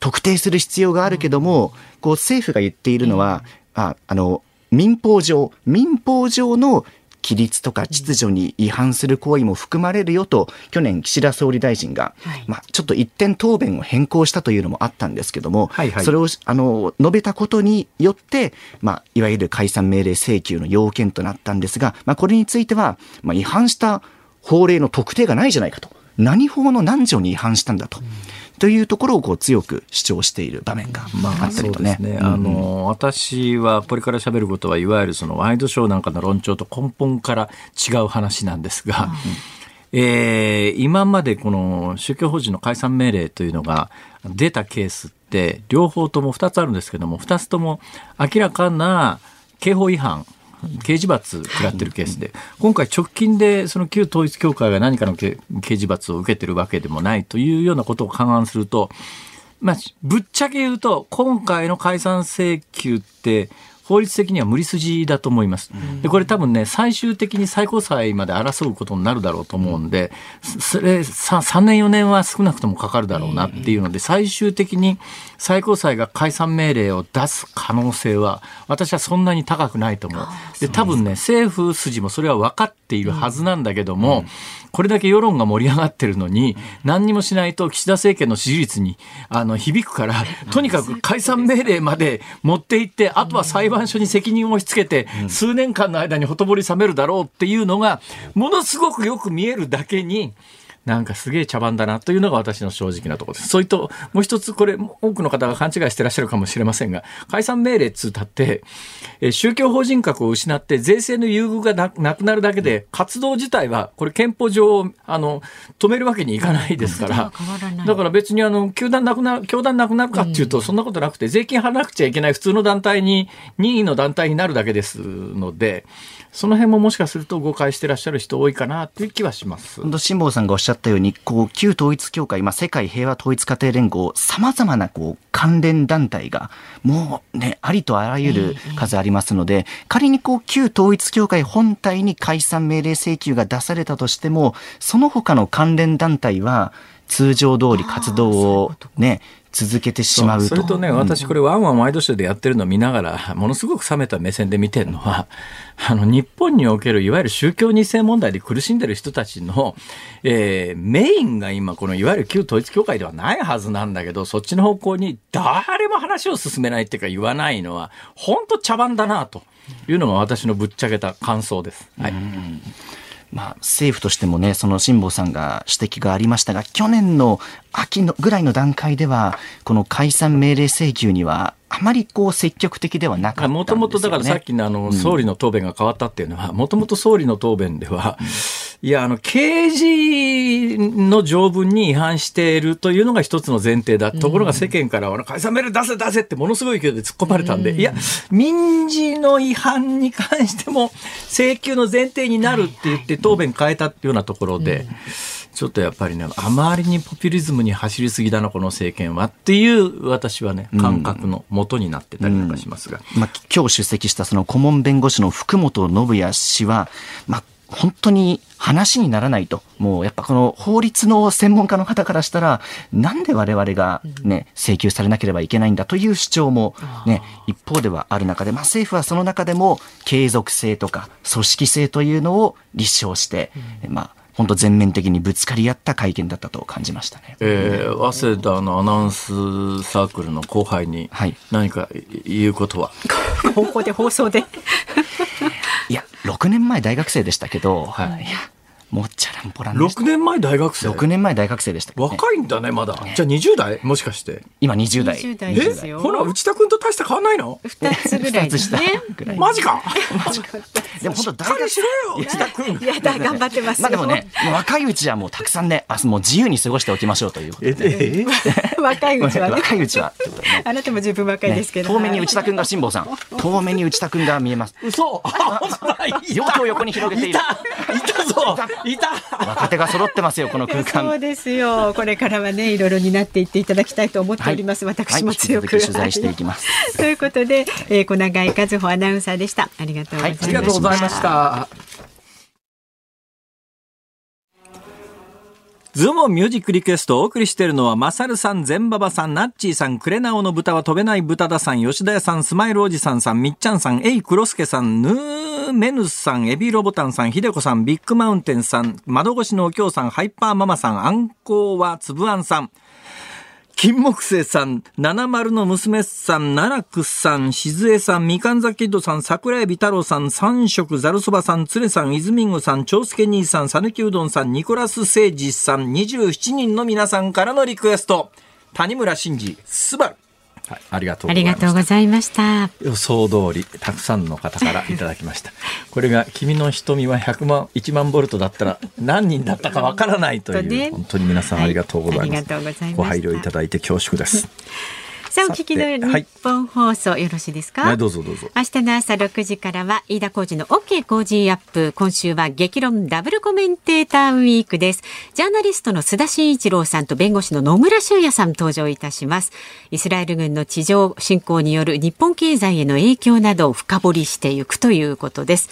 特定する必要があるけども、こう政府が言っているのは、ああの民法上、民法上の規律とか秩序に違反する行為も含まれるよと、去年岸田総理大臣が、はい、まあ、ちょっと一点答弁を変更したというのもあったんですけども、はいはい、それをあの述べたことによって、まあ、いわゆる解散命令請求の要件となったんですが、まあ、これについては、まあ、違反した法令の特定がないじゃないかと。何法の何条に違反したんだと。うんというところをこう強く主張している場面があったりとね。まあ、ね。あの、私はこれから喋ることはいわゆるそのワイドショーなんかの論調と根本から違う話なんですが、うん、えー、今までこの宗教法人の解散命令というのが出たケースって両方とも2つあるんですけども2つとも明らかな刑法違反刑事罰食らってるケースで、今回直近でその旧統一教会が何かの刑事罰を受けてるわけでもないというようなことを勘案すると、まあ、ぶっちゃけ言うと、今回の解散請求って、法律的には無理筋だと思います。で、これ多分ね、最終的に最高裁まで争うことになるだろうと思うんで、それ、3年4年は少なくともかかるだろうなっていうので、最終的に最高裁が解散命令を出す可能性は、私はそんなに高くないと思う。で、多分ね、政府筋もそれは分かっているはずなんだけども、これだけ世論が盛り上がってるのに、何にもしないと岸田政権の支持率にあの響くから、<laughs> とにかく解散命令まで持っていって、あとは裁判所に責任を押し付けて、数年間の間にほとぼり冷めるだろうっていうのが、ものすごくよく見えるだけに、なんかすげえ茶番だなというのが私の正直なところです。それと、もう一つ、これ、多くの方が勘違いしてらっしゃるかもしれませんが、解散命令つったって、え宗教法人格を失って税制の優遇がなくなるだけで、活動自体は、これ憲法上、あの、止めるわけにいかないですから、だから別にあの、球団なくなる、教団なくなるかっていうと、そんなことなくて、税金払わなくちゃいけない普通の団体に、任意の団体になるだけですので、その辺ももしかすると誤解してらっしゃる人多いかなという気はします。辛坊さんがおっしゃったように、こう旧統一教会、まあ、世界平和統一家庭連合、さまざまなこう関連団体がもうねありとあらゆる数ありますので、仮にこう旧統一教会本体に解散命令請求が出されたとしても、その他の関連団体は通常通り活動をね続けてしまうとそれとね、私これワンワンワイドショーでやってるのを見ながら、ものすごく冷めた目線で見てるのは、あの、日本におけるいわゆる宗教2世問題で苦しんでる人たちの、えー、メインが今、このいわゆる旧統一教会ではないはずなんだけど、そっちの方向に誰も話を進めないっていうか言わないのは、本当茶番だなというのが私のぶっちゃけた感想です。はい。まあ、政府としてもね、その辛坊さんが指摘がありましたが、去年の秋のぐらいの段階では、この解散命令請求には、あまりこう積極的ではなかった、ね、もともとだからさっきのあの総理の答弁が変わったっていうのは、もともと総理の答弁では、いや、あの、刑事の条文に違反しているというのが一つの前提だ。ところが世間からは、解散命令出せ出せってものすごい勢いで突っ込まれたんで、いや、民事の違反に関しても請求の前提になるって言って答弁変えたっていうようなところで、ちょっとやっぱりね、あまりにポピュリズムに走りすぎだな、この政権はっていう私はね、感覚のもとになってたりとかしますが。うん、まあ、今日出席したその顧問弁護士の福本信也氏は、まあ、本当に話にならないと。もうやっぱこの法律の専門家の方からしたら、なんで我々がね、請求されなければいけないんだという主張もね、一方ではある中で、まあ政府はその中でも継続性とか組織性というのを立証して、まあ本当全面的にぶつかり合った会見だったと感じましたね。えー、早稲田のアナウンスサークルの後輩に何か言うことは、はい、ここで放送で。<laughs> いや6年前大学生でしたけど、はい、いやもっちゃらんぽらんでした。6年前大学生 ?6 年前大学生でした、ね、若いんだね、まだ。ね、じゃあ20代？もしかして。今20代。20代ですよ。ほら、内田君と大して変わんないの ?2 つぐらい、ね。2つ下ぐらい。<laughs> マジか？マジか。でも本当大学しろよ内田君。いやだ、頑張ってますまあでもね、若いうちはもうたくさんね、あもう自由に過ごしておきましょうということで、え？<laughs> 若いうちはね。<laughs> 若いうちは。あなたも十分若いですけど。遠目に内田君が辛坊さん。遠目に内田君が見えます。嘘両手を横に広げている。いたぞいた若手が揃ってますよ、この空間。そうですよ。これからはね、いろいろになっていっていただきたいと思っております。はい、私も強く、はい、取材していきます。<laughs> ということで、えー、小永井和穂アナウンサーでした。ありがとうございました。はい、ありがとうございました。ズームミュージックリクエストをお送りしているのは、マサルさん、ゼンババさん、ナッチーさん、クレナオの豚は飛べない豚田さん、吉田屋さん、スマイルおじさんさん、みっちゃんさん、エイクロスケさん、ヌーメヌスさん、エビロボタンさん、ひでこさん、ビッグマウンテンさん、窓越しのお京さん、ハイパーママさん、アンコーはつぶあんさん、金木星さん、七丸の娘さん、奈落さん、静江さん、みかんざキッドさん、桜エビ太郎さん、三色ざるそばさん、つれさん、泉ンさん、長介兄さん、さぬきうどんさん、ニコラス誠治さん、27人の皆さんからのリクエスト。谷村新司、スバル。はい、ありがとうありがとうございました。予想通り、たくさんの方からいただきました。<laughs> これが君の瞳は100万、1万ボルトだったら何人だったかわからないという、ね、本当に皆さんありがとうございます。はい、ご配慮いただいて恐縮です。さあお聞きの日本放送、よろしいですか、はい、どうぞどうぞ。明日の朝6時からは飯田浩二の OK 工事アップ今週は激論ダブルコメンテーターウィークです。ジャーナリストの須田慎一郎さんと弁護士の野村修也さん登場いたします。イスラエル軍の地上侵攻による日本経済への影響などを深掘りしていくということです。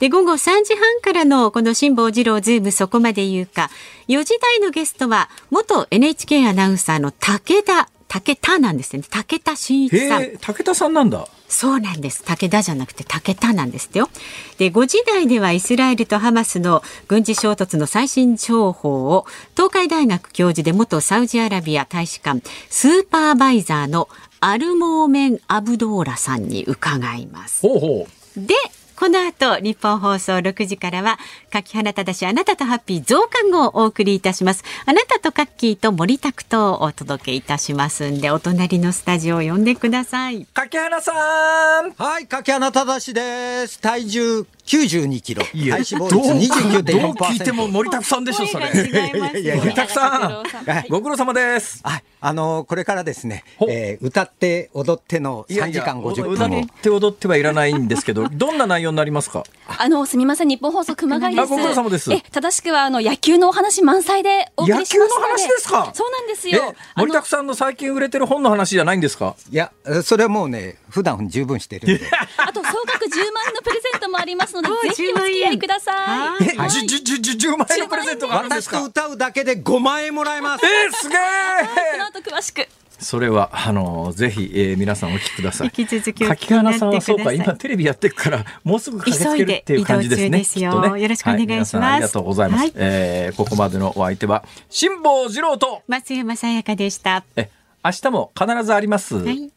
で午後3時半からのこの辛坊治郎ズームそこまで言うか。4時台のゲストは元 NHK アナウンサーの武田武田なんですね。武田真一さん。武田さんなんだ。そうなんです。武田じゃなくて武田なんですよ。で、5時台ではイスラエルとハマスの軍事衝突の最新情報を東海大学教授で元サウジアラビア大使館スーパーバイザーのアルモーメン・アブドーラさんに伺います。ほうほうで、この後、日本放送6時からは、柿花ただし、あなたとハッピー増刊号をお送りいたします。あなたとカッキーと森拓とお届けいたしますんで、お隣のスタジオを呼んでください。柿花さんはい、柿花ただしです。体重92キロ。いや、体脂肪率29.4%。どう聞いても森拓さんでしょ、それ。森拓さん、ご苦労様です。はい、あの、これからですね、えー、歌って踊っての3時間50分歌って踊ってはいらないんですけど、どんな内容になりますか？あの、すみません、日本放送熊谷です。ご苦労様です。え、正しくは、あの、野球のお話満載でお送りします野球の話ですか？そうなんですよ。森拓さんの最近売れてる本の話じゃないんですか？いや、それはもうね、普段十分してるんで。<laughs> あと、総額10万円のプレゼントもありますので、<laughs> ぜひお付き合いください。え、じ、じ、じ、10万円のプレゼントがあるんですか？私と歌うだけで5万円もらえます。えー、すげえこの後詳しく。それはあのぜひ、えー、皆さんお聞きください。引き続き柿花さんはそうか今テレビやってるからもうすぐ駆けつけるっていう感じですね。ですよ、ね、よろしくお願いします、はい、ありがとうございます。はい、えー、ここまでのお相手は辛坊治郎と松山さやかでした。え明日も必ずあります。はい